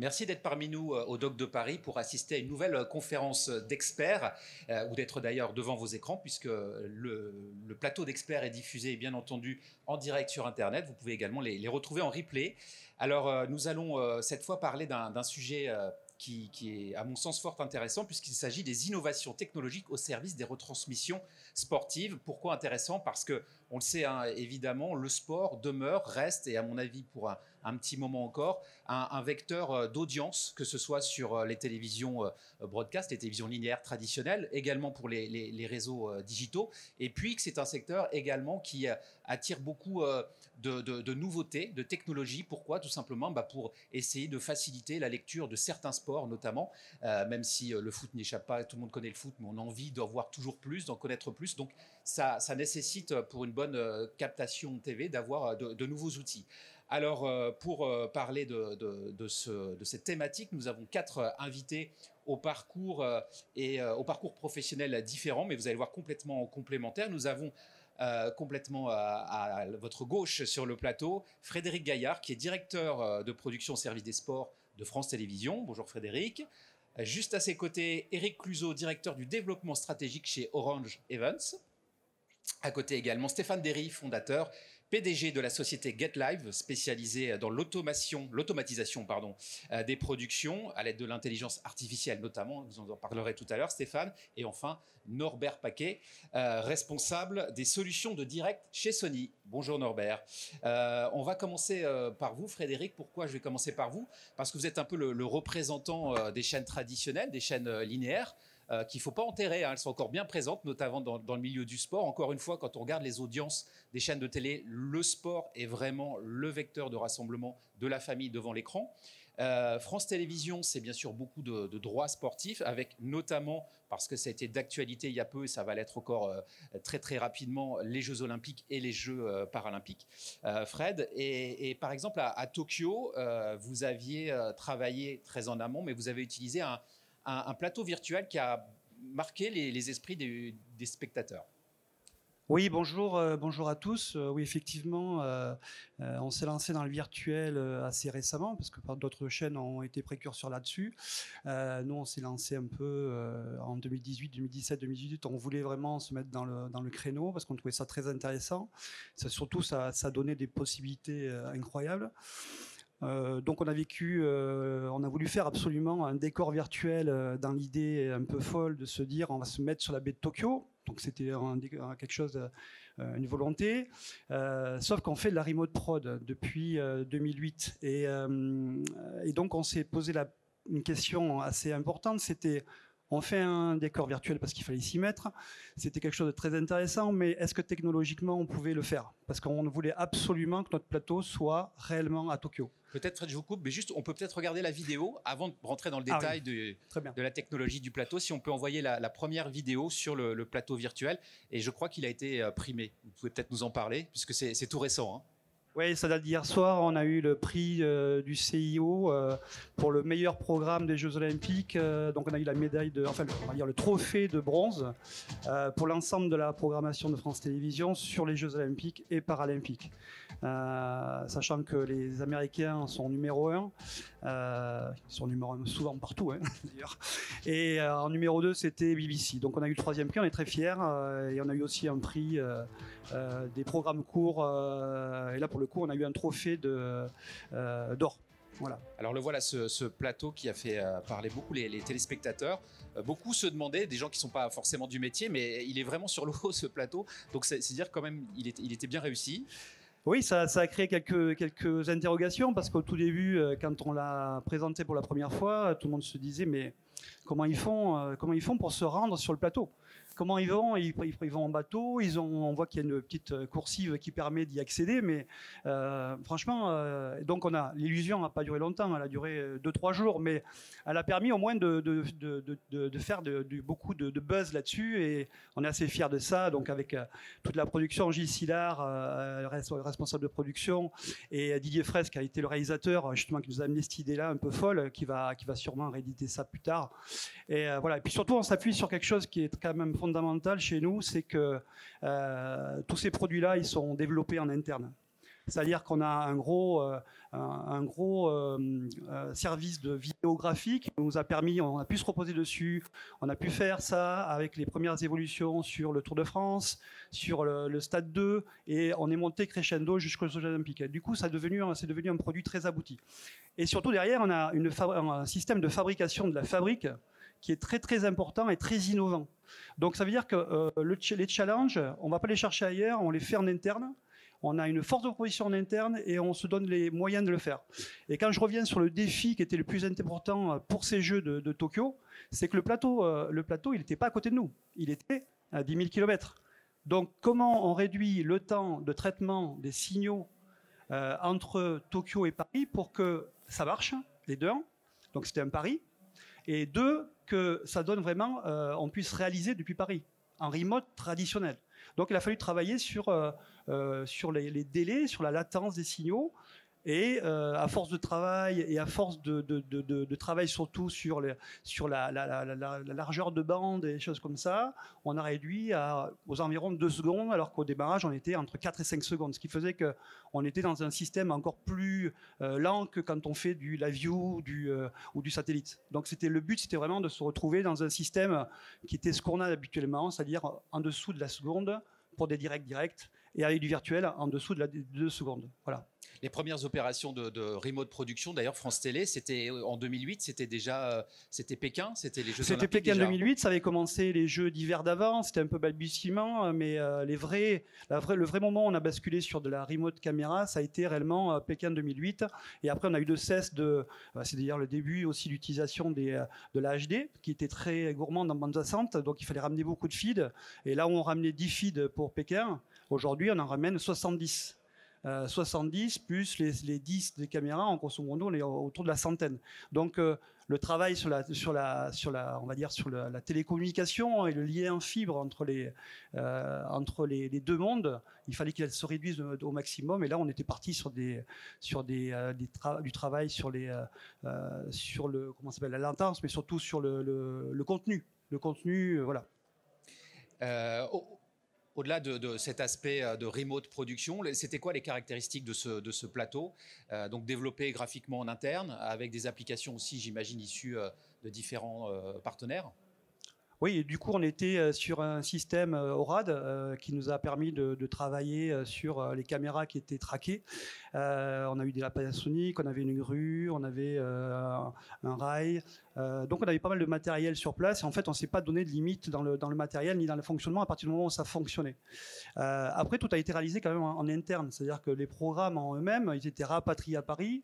Merci d'être parmi nous euh, au Doc de Paris pour assister à une nouvelle euh, conférence d'experts, euh, ou d'être d'ailleurs devant vos écrans, puisque le, plateau d'experts est diffusé, bien entendu, en direct sur Internet. Vous pouvez également les, retrouver en replay. Alors, nous allons cette fois parler d'un sujet qui, est, à mon sens, fort intéressant, puisqu'il s'agit des innovations technologiques au service des retransmissions sportives. Pourquoi intéressant? Parce que, on le sait hein, évidemment, le sport demeure, reste, et à mon avis pour un, petit moment encore, un, vecteur euh, d'audience, que ce soit sur euh, les télévisions euh, broadcast, les télévisions linéaires traditionnelles, également pour les, réseaux digitaux, et puis que c'est un secteur également qui attire beaucoup de, nouveautés, de technologies. Pourquoi? Tout simplement bah, pour essayer de faciliter la lecture de certains sports, notamment, même si le foot n'échappe pas, tout le monde connaît le foot, mais on a envie d'en voir toujours plus, d'en connaître plus. Donc ça, nécessite pour une bonne euh, captation TV d'avoir de, nouveaux outils. Alors, pour parler de, cette thématique, nous avons quatre invités au parcours et au parcours professionnel différents, mais vous allez voir complètement complémentaires. Nous avons euh, complètement à, votre gauche sur le plateau, Frédéric Gaillard, qui est directeur euh, de production au service des sports de France Télévisions. Bonjour Frédéric. Juste à ses côtés, Eric Cluzot, directeur du développement stratégique chez Orange Events. À côté également, Stéphane Derry, fondateur PDG de la société GetLive, spécialisée dans l'automatisation euh, des productions à l'aide de l'intelligence artificielle notamment. Vous en parlerez tout à l'heure, Stéphane. Et enfin, Norbert Paquet, euh, responsable des solutions de direct chez Sony. Bonjour Norbert. Euh, on va commencer par vous, Frédéric. Pourquoi je vais commencer par vous? Parce que vous êtes un peu le représentant des chaînes traditionnelles, des chaînes linéaires. Euh, qu'il ne faut pas enterrer. Hein. Elles sont encore bien présentes, notamment dans, le milieu du sport. Encore une fois, quand on regarde les audiences des chaînes de télé, le sport est vraiment le vecteur de rassemblement de la famille devant l'écran. Euh, France Télévisions, c'est bien sûr beaucoup de, droits sportifs, avec notamment, parce que ça a été d'actualité il y a peu et ça va l'être encore euh, très très rapidement, les Jeux Olympiques et les Jeux Paralympiques. Fred, et, par exemple à, Tokyo, vous aviez travaillé très en amont, mais vous avez utilisé un, un, plateau virtuel qui a marqué les, esprits des, spectateurs. Oui, bonjour, euh, bonjour à tous. Euh, oui, effectivement, euh, on s'est lancé dans le virtuel assez récemment parce que d'autres chaînes ont été précurseurs là-dessus. nous, on s'est lancé un peu en 2018, 2017, 2018. On voulait vraiment se mettre dans le, dans le créneau parce qu'on trouvait ça très intéressant. Surtout, ça, ça donnait des possibilités incroyables. Euh, donc on a vécu, euh, on a voulu faire absolument un décor virtuel euh, dans l'idée un peu folle de se dire on va se mettre sur la baie de Tokyo. Donc c'était quelque chose, une volonté. sauf qu'on fait de la remote prod depuis 2008 et, donc on s'est posé une question assez importante. C'était on fait un décor virtuel parce qu'il fallait s'y mettre. C'était quelque chose de très intéressant, mais est-ce que technologiquement on pouvait le faire? Parce qu'on voulait absolument que notre plateau soit réellement à Tokyo. Peut-être, je vous coupe, mais juste, on peut peut-être regarder la vidéo avant de rentrer dans le ah détail de, de, la technologie du plateau. Si on peut envoyer la, première vidéo sur le, plateau virtuel, et je crois qu'il a été euh, primé. Vous pouvez peut-être nous en parler, puisque c'est tout récent. Hein. Oui, ça date d'hier soir. On a eu le prix euh, du CIO euh, pour le meilleur programme des Jeux Olympiques. Euh, donc, on a eu la médaille de, enfin, on va dire le trophée de bronze pour l'ensemble de la programmation de France Télévisions sur les Jeux Olympiques et Paralympiques. sachant que les Américains sont numéro un, ils sont numéro un souvent partout, hein, d'ailleurs. Et en numéro 2, c'était BBC. Donc, on a eu le troisième prix. On est très fiers. et on a eu aussi un prix des programmes courts. et là, pour le coup, on a eu un trophée de, euh, d'or. Voilà. Alors le voilà, ce, plateau qui a fait euh, parler beaucoup les, téléspectateurs. Euh, beaucoup se demandaient, des gens qui ne sont pas forcément du métier, mais il est vraiment sur le haut ce plateau. Donc c'est dire quand même, il, il était bien réussi. Oui, ça, a créé quelques, quelques interrogations parce qu'au tout début, quand on l'a présenté pour la première fois, tout le monde se disait mais comment ils font, comment ils font pour se rendre sur le plateau? Comment ils vont ils, vont en bateau. On voit qu'il y a une petite euh, coursive qui permet d'y accéder, mais euh, franchement, euh, donc on a l'illusion n'a pas duré longtemps. Elle a duré deux trois jours, mais elle a permis au moins de, faire beaucoup de, buzz là-dessus, et on est assez fiers de ça. Donc avec toute la production, Gilles Sillard, responsable de production, et Didier Fraisse qui a été le réalisateur justement qui nous a amené cette idée-là un peu folle, qui va qui va sûrement rééditer ça plus tard. Et voilà. Et puis surtout, on s'appuie sur quelque chose qui est quand même fondamental chez nous, c'est que euh, tous ces produits-là, ils sont développés en interne. C'est-à-dire qu'on a un gros, un, gros service de vidéographie qui nous a permis, on a pu se reposer dessus, on a pu faire ça avec les premières évolutions sur le Tour de France, sur le, Stade 2, et on est monté crescendo jusqu'aux Jeux Olympiques. Du coup, ça devenu, c'est devenu un produit très abouti. Et surtout derrière, on a un système de fabrication de la fabrique qui est très très important et très innovant. Donc ça veut dire que euh, le, les challenges, on ne va pas les chercher ailleurs, on les fait en interne. On a une force de proposition en interne et on se donne les moyens de le faire. Et quand je reviens sur le défi qui était le plus important pour ces Jeux de, Tokyo, c'est que le plateau, euh, le plateau, il n'était pas à côté de nous, il était à 10 000 km. Donc comment on réduit le temps de traitement des signaux euh, entre Tokyo et Paris pour que ça marche, les deux. Donc c'était un pari. Et deux, que ça donne vraiment, euh, on puisse réaliser depuis Paris, en remote traditionnel. Donc il a fallu travailler sur, euh, euh, sur les, les, délais, sur la latence des signaux, et euh, à force de travail et à force de, travail surtout sur, la, la, la, la, largeur de bande et des choses comme ça, on a réduit aux environs de 2 secondes, alors qu'au démarrage, on était entre 4 et 5 secondes, ce qui faisait qu'on était dans un système encore plus euh, lent que quand on fait du la view euh, ou du satellite. Donc c'était le but, c'était vraiment de se retrouver dans un système qui était ce qu'on a habituellement, c'est-à-dire en dessous de la seconde pour des directs directs et avec du virtuel en dessous de la 2 secondes. Voilà les premières opérations de, de remote production, d'ailleurs, France Télé, c'était euh, en 2008, c'était déjà, euh, c'était Pékin, c'était les Jeux C'était Pékin 2008, ça avait commencé les Jeux d'hiver d'avant, c'était un peu balbutiement, euh, mais les vrais, la vraie, le vrai moment où on a basculé sur de la remote caméra, ça a été réellement Pékin 2008. Et après, on a eu de cesse de, c'est d'ailleurs le début aussi d'utilisation des, de la HD, qui était très gourmande en bande passante, donc il fallait ramener beaucoup de feeds. Et là on ramenait 10 feeds pour Pékin, aujourd'hui, on en ramène 70. 70 euh, plus les, les, 10 des caméras, en grosso modo, on est autour de la centaine. Donc euh, le travail sur la, sur la, on va dire sur la, télécommunication et le lien en fibre entre les, euh, entre les, deux mondes, il fallait qu'elle se réduise au maximum. Et là, on était parti sur des, sur des, du travail sur les, sur le, comment s'appelle, la latence, mais surtout sur le, le, contenu. Le contenu, voilà. Au-delà de, cet aspect euh, de remote production, c'était quoi les caractéristiques de ce, plateau euh, Donc développé graphiquement en interne, avec des applications aussi, j'imagine, issues euh, de différents partenaires? Oui, du coup, on était euh, sur un système euh, ORAD euh, qui nous a permis de, travailler sur les caméras qui étaient traquées. on a eu des Panasonic, on avait une grue, on avait un, rail. donc, on avait pas mal de matériel sur place. Et en fait, on ne s'est pas donné de limite dans le matériel ni dans le fonctionnement à partir du moment où ça fonctionnait. après, tout a été réalisé quand même en interne. C'est-à-dire que les programmes en eux-mêmes, ils étaient rapatriés à Paris.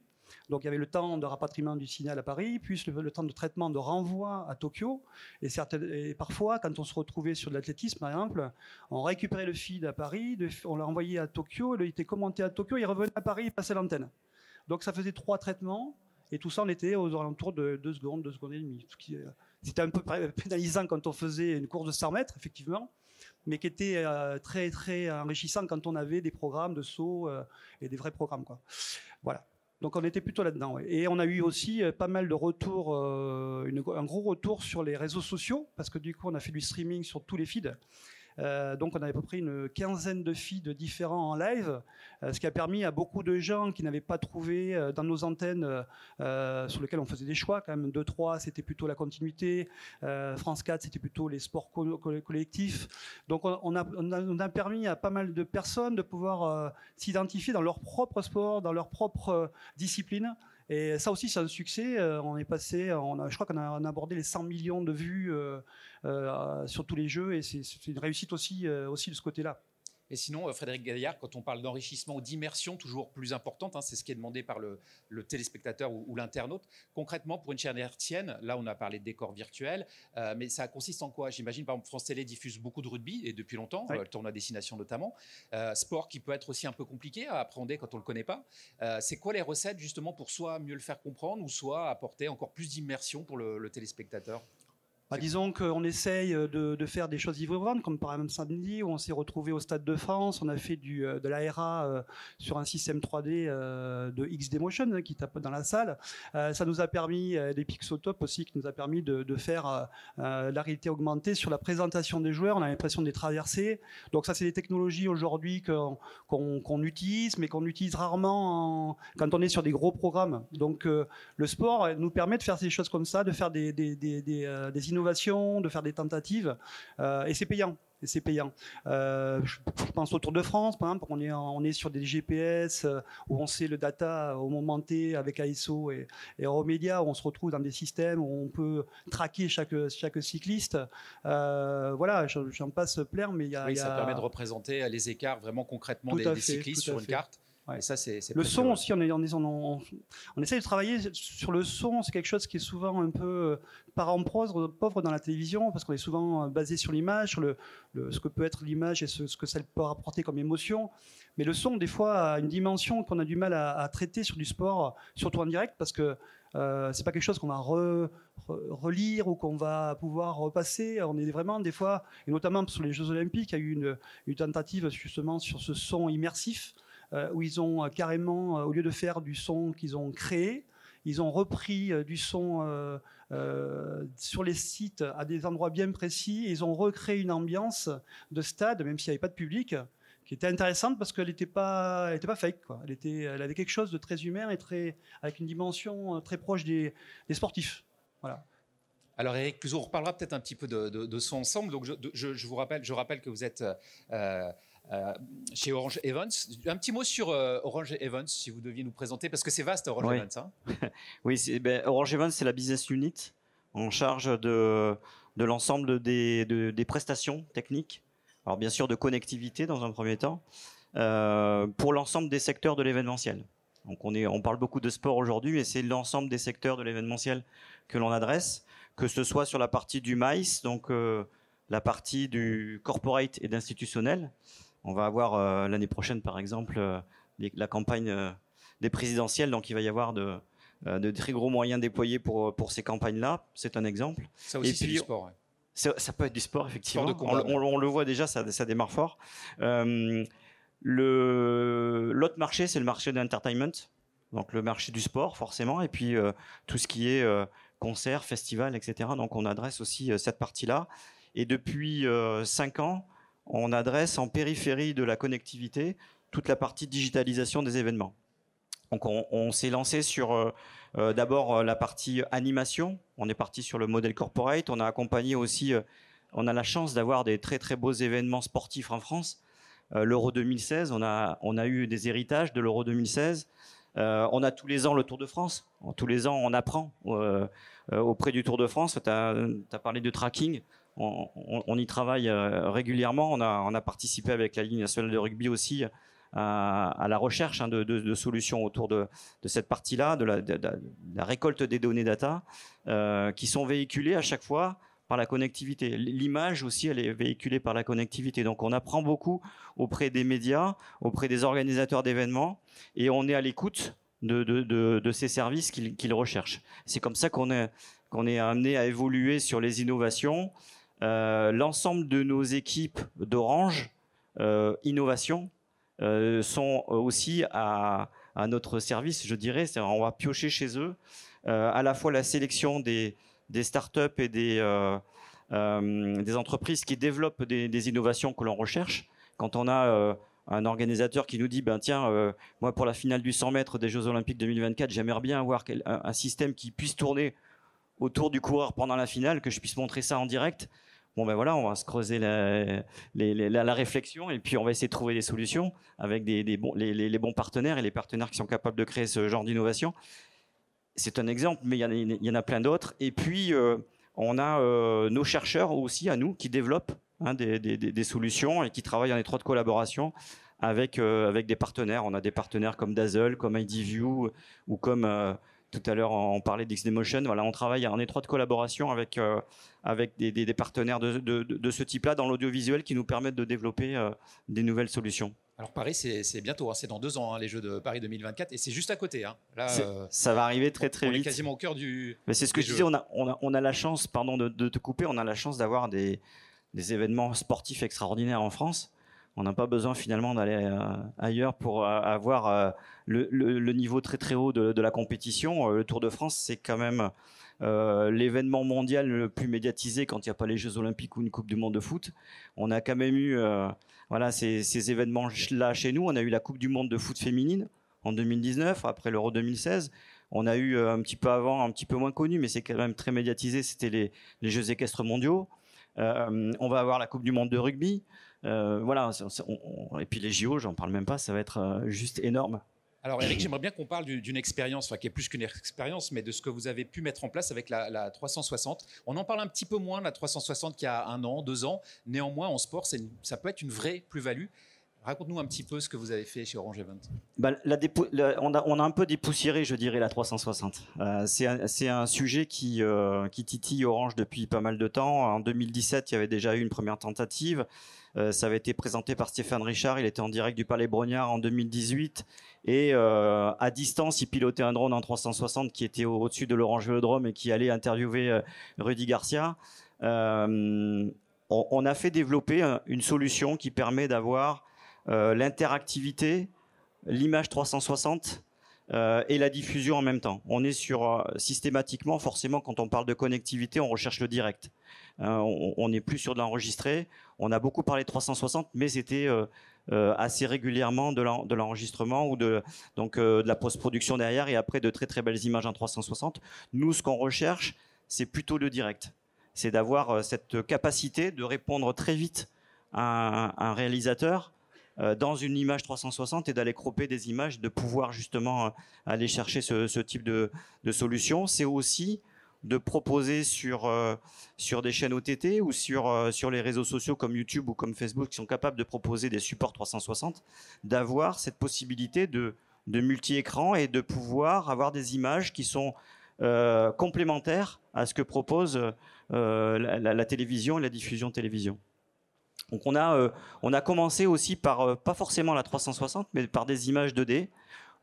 Donc il y avait le temps de rapatriement du signal à Paris, puis le, temps de traitement de renvoi à Tokyo. Et, parfois, quand on se retrouvait sur de l'athlétisme, par exemple, on récupérait le feed à Paris, on l'a envoyé à Tokyo, il était commenté à Tokyo, il revenait à Paris, il passait l'antenne. Donc ça faisait trois traitements, et tout ça, on était aux alentours de 2 secondes, 2 secondes et demie. Euh, c'était un peu pénalisant quand on faisait une course de 100 mètres, effectivement, mais qui était euh, très très enrichissant quand on avait des programmes de saut euh, et des vrais programmes. Quoi. Voilà. Donc on était plutôt là-dedans. Et on a eu aussi euh, pas mal de retours, euh, un gros retour sur les réseaux sociaux, parce que du coup on a fait du streaming sur tous les feeds. Euh, donc on avait à peu près une quinzaine de feeds différents en live, euh, ce qui a permis à beaucoup de gens qui n'avaient pas trouvé euh, dans nos antennes sur lesquelles on faisait des choix, quand même 2-3 c'était plutôt la continuité, France 4 c'était plutôt les sports collectifs. Donc on a, on, permis à pas mal de personnes de pouvoir s'identifier dans leur propre sport, dans leur propre discipline. Et ça aussi, c'est un succès. on est passé, je crois qu'on a, abordé les 100 millions de vues sur tous les jeux et c'est une réussite aussi, euh, aussi de ce côté-là. Et sinon, euh, Frédéric Gaillard, quand on parle d'enrichissement ou d'immersion toujours plus importante, hein, c'est ce qui est demandé par le, téléspectateur ou, l'internaute. Concrètement, pour une chaîne hertzienne, là on a parlé de décor virtuel, mais ça consiste en quoi? J'imagine, par exemple, France Télé diffuse beaucoup de rugby, et depuis longtemps, le tournoi destination notamment. sport qui peut être aussi un peu compliqué à appréhender quand on ne le connaît pas. c'est quoi les recettes justement pour soit mieux le faire comprendre, ou soit apporter encore plus d'immersion pour le téléspectateur? Bah, disons qu'on essaye de, de, faire des choses innovantes, comme par exemple samedi, où on s'est retrouvé au Stade de France, on a fait du, euh, de l'ARA euh, sur un système 3D euh, de XD Motion hein, qui tape dans la salle. ça nous a permis, des Pixotop aussi, qui nous a permis de, de faire la réalité augmentée sur la présentation des joueurs, on a l'impression de les traverser. Donc ça, c'est des technologies aujourd'hui qu'on utilise, mais qu'on utilise rarement quand on est sur des gros programmes. Donc le sport nous permet de faire des choses comme ça, de faire des, des, des, des, des de faire des tentatives, euh, et c'est payant. Et c'est payant. Euh, je pense au Tour de France, par exemple, on est, on est sur des GPS euh, où on sait le data au moment T avec ASO et, et Euromédia, où on se retrouve dans des systèmes où on peut traquer chaque, chaque cycliste. voilà, j'en passe plein, mais il y a. Oui, ça permet de représenter les écarts vraiment concrètement des, cyclistes sur une carte ça, c'est, le son aussi, on, est, on, on, on, essaie de travailler sur le son. C'est quelque chose qui est souvent un peu euh, parent pauvre, pauvre dans la télévision parce qu'on est souvent euh, basé sur l'image, sur le, ce que peut être l'image et ce, que ça peut apporter comme émotion. Mais le son, des fois, a une dimension qu'on a du mal à, traiter sur du sport, surtout en direct, parce que euh, c'est pas quelque chose qu'on va relire ou qu'on va pouvoir repasser. On est vraiment des fois, et notamment sur les Jeux Olympiques, il y a eu une, une tentative justement sur ce son immersif. Euh, où ils ont euh, carrément, euh, au lieu de faire du son qu'ils ont créé, ils ont repris du son sur les sites à des endroits bien précis. ils ont recréé une ambiance de stade, même s'il n'y avait pas de public, qui était intéressante parce qu'elle n'était pas, fake. Elle, avait quelque chose de très humain et très, avec une dimension très proche des, sportifs. Voilà. Alors Eric on reparlera peut-être un petit peu de, son ensemble. Donc je, vous rappelle, je rappelle que vous êtes chez Orange Evans. Un petit mot sur euh, Orange Evans, si vous deviez nous présenter, parce que c'est vaste Orange Evans. Hein oui, ben, Orange Evans, c'est la business unit en charge de, de l'ensemble des, des, prestations techniques. Alors bien sûr de connectivité dans un premier temps, euh, pour l'ensemble des secteurs de l'événementiel. Donc on, est, on parle beaucoup de sport aujourd'hui, et c'est l'ensemble des secteurs de l'événementiel que l'on adresse, que ce soit sur la partie du maïs, donc la partie du corporate et d'institutionnel, on va avoir euh, l'année prochaine, par exemple, euh, la campagne euh, des présidentielles, donc il va y avoir de, de très gros moyens déployés pour, pour ces campagnes-là. C'est un exemple. Ça aussi, c'est du sport. Ça, peut être du sport, effectivement. on, le voit déjà, ça, ça démarre fort. L'autre marché, c'est le marché de l'entertainment, donc le marché du sport, forcément, et puis tout ce qui est concert, festival, etc. Donc on adresse aussi cette partie-là. Et depuis cinq ans, on adresse en périphérie de la connectivité toute la partie digitalisation des événements. Donc on, s'est lancé sur euh, euh, d'abord euh, la partie animation. On est parti sur le modèle corporate. On a accompagné aussi, on a la chance d'avoir des très très beaux événements sportifs en France. L'Euro 2016, on a, on a eu des héritages de l'Euro 2016. on a tous les ans le Tour de France. Tous les ans, on apprend auprès du Tour de France. Tu as, as, parlé de tracking on, y travaille euh, régulièrement. On a, participé avec la Ligue nationale de rugby aussi à, la recherche hein, de, solutions autour de, cette partie-là, de, la, récolte des données data, euh, qui sont véhiculées à chaque fois par la connectivité. L'image aussi, elle est véhiculée par la connectivité. Donc on apprend beaucoup auprès des médias, auprès des organisateurs d'événements, et on est à l'écoute de, ces services qu'ils recherchent. C'est comme ça qu'on est, amené à évoluer sur les innovations, euh, l'ensemble de nos équipes d'Orange euh, Innovation euh, sont aussi à, notre service, je dirais. On va piocher chez eux à la fois la sélection des, startups et des, des entreprises qui développent des, innovations que l'on recherche. Quand on a un organisateur qui nous dit ben tiens moi pour la finale du 100 mètres des Jeux Olympiques 2024 j'aimerais bien avoir un, système qui puisse tourner autour du coureur pendant la finale que je puisse montrer ça en direct bon ben voilà, on va se creuser la, la, réflexion et puis on va essayer de trouver des solutions avec des, bons, les, bons partenaires et les partenaires qui sont capables de créer ce genre d'innovation. C'est un exemple, mais il y, en a plein d'autres. Et puis, euh, on a euh, nos chercheurs aussi à nous qui développent hein, des, solutions et qui travaillent en étroite collaboration avec, euh, avec des partenaires. On a des partenaires comme Dazzle, comme IDView ou comme tout à l'heure, on parlait d'XDemotion. Voilà, on travaille en étroite collaboration avec, euh, avec des, partenaires de, ce type-là dans l'audiovisuel qui nous permettent de développer euh, des nouvelles solutions. Alors Paris, c'est bientôt, hein, c'est dans deux ans, hein, les Jeux de Paris 2024, et c'est juste à côté. Hein. Là, ça va arriver très très vite. On est quasiment au cœur du. Mais c'est ce que je disais, on a, on, a, on a, la chance, pardon de, te couper, on a la chance d'avoir des, des, événements sportifs extraordinaires en France. On n'a pas besoin finalement d'aller euh, ailleurs pour euh, avoir euh, le, niveau très très haut de, de la compétition. le Tour de France, c'est quand même l'événement mondial le plus médiatisé quand il n'y a pas les Jeux Olympiques ou une Coupe du Monde de foot. On a quand même eu voilà, ces, événements-là chez nous. On a eu la Coupe du Monde de foot féminine en 2019, après l'Euro 2016. On a eu un petit peu avant, un petit peu moins connu, mais c'est quand même très médiatisé, c'était les, Jeux équestres mondiaux. on va avoir la Coupe du Monde de rugby. Euh, voilà, et puis les JO, j'en parle même pas, ça va être euh, juste énorme. Alors Eric, j'aimerais bien qu'on parle d'une expérience, enfin qui est plus qu'une expérience, mais de ce que vous avez pu mettre en place avec la, 360. On en parle un petit peu moins, la 360 qui a un an, deux ans. Néanmoins, en sport, ça peut être une vraie plus-value. Raconte-nous un petit peu ce que vous avez fait chez Orange Event. Bah, on, a, un peu dépoussiéré, je dirais, la 360. Euh, c'est un, sujet qui, qui titille Orange depuis pas mal de temps. En 2017, il y avait déjà eu une première tentative. Euh, ça avait été présenté par Stéphane Richard. Il était en direct du Palais Brognard en 2018. Et euh, à distance, il pilotait un drone en 360 qui était au-dessus de l'Orange Vélodrome et qui allait interviewer euh, Rudy Garcia. On, a fait développer une solution qui permet d'avoir l'interactivité, l'image 360 et la diffusion en même temps. On est sur systématiquement, forcément, quand on parle de connectivité, on recherche le direct. on n'est plus sur de l'enregistré. On a beaucoup parlé de 360, mais c'était euh, euh, assez régulièrement de l'enregistrement ou de, donc, euh, de la post-production derrière et après de très très belles images en 360. Nous, ce qu'on recherche, c'est plutôt le direct. C'est d'avoir cette capacité de répondre très vite à un, réalisateur dans une image 360 et d'aller cropper des images, de pouvoir justement aller chercher ce, type de, solution. C'est aussi de proposer sur, euh, sur des chaînes OTT ou sur, euh, sur les réseaux sociaux comme YouTube ou comme Facebook qui sont capables de proposer des supports 360, d'avoir cette possibilité de, multi-écran et de pouvoir avoir des images qui sont euh, complémentaires à ce que propose la, télévision et la diffusion télévision. Donc on a, on a commencé aussi par, pas forcément la 360, mais par des images 2D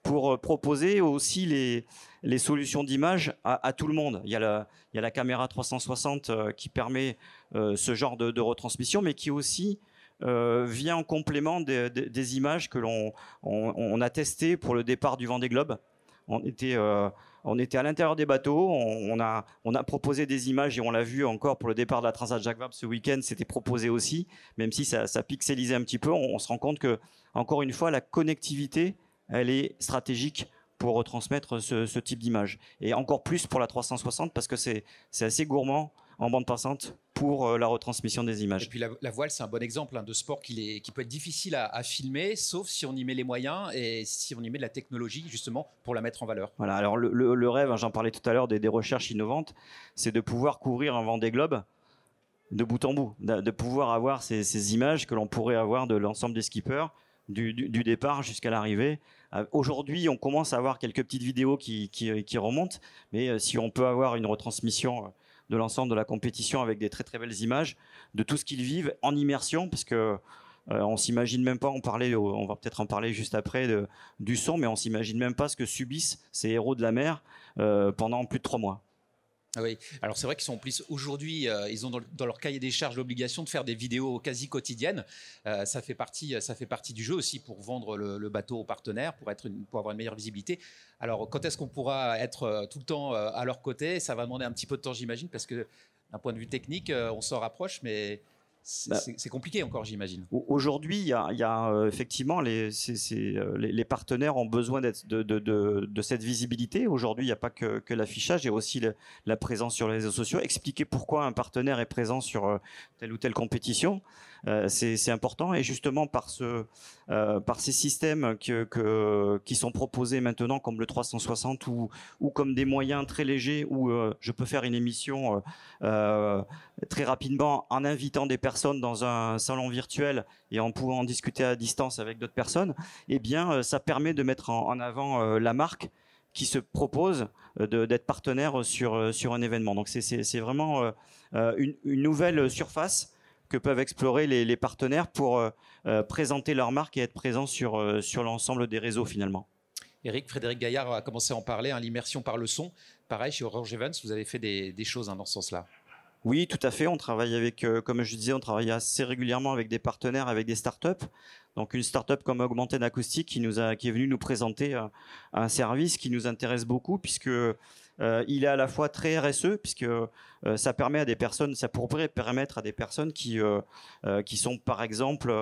pour proposer aussi les, les solutions d'image à, tout le monde. Il y, a la, il y a la caméra 360 euh, qui permet euh, ce genre de, retransmission, mais qui aussi euh, vient en complément des, images que l'on on, a testées pour le départ du Vendée Globe. On était, on était à l'intérieur des bateaux, on, a, proposé des images et on l'a vu encore pour le départ de la Transat Jacques Vabre ce week-end, c'était proposé aussi, même si ça, ça pixelisait un petit peu. On, se rend compte que, encore une fois, la connectivité, elle est stratégique pour retransmettre ce, type d'image. Et encore plus pour la 360 parce que c'est assez gourmand en bande passante pour euh, la retransmission des images. Et puis la, voile, c'est un bon exemple hein, de sport qui, est, qui peut être difficile à, filmer, sauf si on y met les moyens et si on y met de la technologie justement pour la mettre en valeur. Voilà, alors le, rêve, hein, j'en parlais tout à l'heure des, recherches innovantes, c'est de pouvoir couvrir un Vendée Globe de bout en bout, de, pouvoir avoir ces, ces images que l'on pourrait avoir de l'ensemble des skippers du, départ jusqu'à l'arrivée. Euh, aujourd'hui, on commence à avoir quelques petites vidéos qui, remontent, mais euh, si on peut avoir une retransmission de l'ensemble de la compétition avec des très très belles images de tout ce qu'ils vivent en immersion, parce que on s'imagine même pas, on parlait, on va peut-être en parler juste après du son, mais on s'imagine même pas ce que subissent ces héros de la mer pendant plus de trois mois. Ah oui, alors c'est vrai qu'ils sont plus aujourd'hui, euh, ils ont dans, leur cahier des charges l'obligation de faire des vidéos quasi quotidiennes. Euh, ça fait partie, ça fait partie du jeu aussi pour vendre le, bateau aux partenaires, pour être pour avoir une meilleure visibilité. Alors quand est-ce qu'on pourra être euh, tout le temps à leur côté? Ça va demander un petit peu de temps, j'imagine, parce que d'un point de vue technique, on s'en rapproche, mais bah, c'est compliqué encore, j'imagine. Aujourd'hui, il y a, euh, effectivement euh, les, les, partenaires ont besoin de, de, cette visibilité. Aujourd'hui, il n'y a pas que, l'affichage, il y a aussi la présence sur les réseaux sociaux. Expliquer pourquoi un partenaire est présent sur euh, telle ou telle compétition. Euh, c'est important. Et justement, par, euh, ces systèmes qui sont proposés maintenant, comme le 360 ou, comme des moyens très légers où euh, je peux faire une émission très rapidement en invitant des personnes dans un salon virtuel et en pouvant discuter à distance avec d'autres personnes, eh bien, ça permet de mettre en, avant la marque qui se propose d'être partenaire sur, un événement. Donc c'est vraiment une, nouvelle surface que peuvent explorer les, partenaires pour présenter leur marque et être présents sur, sur l'ensemble des réseaux finalement. Eric, Frédéric Gaillard a commencé à en parler, hein, l'immersion par le son. Pareil, chez Orange Events, vous avez fait des, choses hein, dans ce sens-là. Oui, tout à fait. On travaille avec, comme je disais, on travaille assez régulièrement avec des partenaires, avec des startups. Donc une startup comme Augmented Acoustic qui nous a, qui est venue nous présenter un service qui nous intéresse beaucoup puisque euh, il est à la fois très RSE puisque euh, ça permet à des personnes, ça pourrait permettre à des personnes qui euh, qui sont par exemple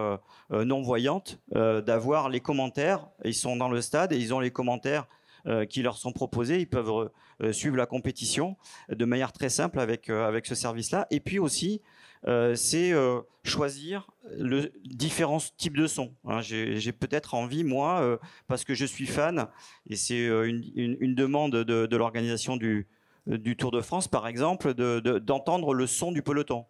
non voyantes d'avoir les commentaires. Ils sont dans le stade et ils ont les commentaires qui leur sont proposés. Ils peuvent suivre la compétition de manière très simple avec avec ce service-là. Et puis aussi euh, c'est euh, choisir le différents types de sons. Hein. J'ai peut-être envie, moi, euh, parce que je suis fan, et c'est une, demande de, l'organisation du, Tour de France, par exemple, d'entendre le son du peloton,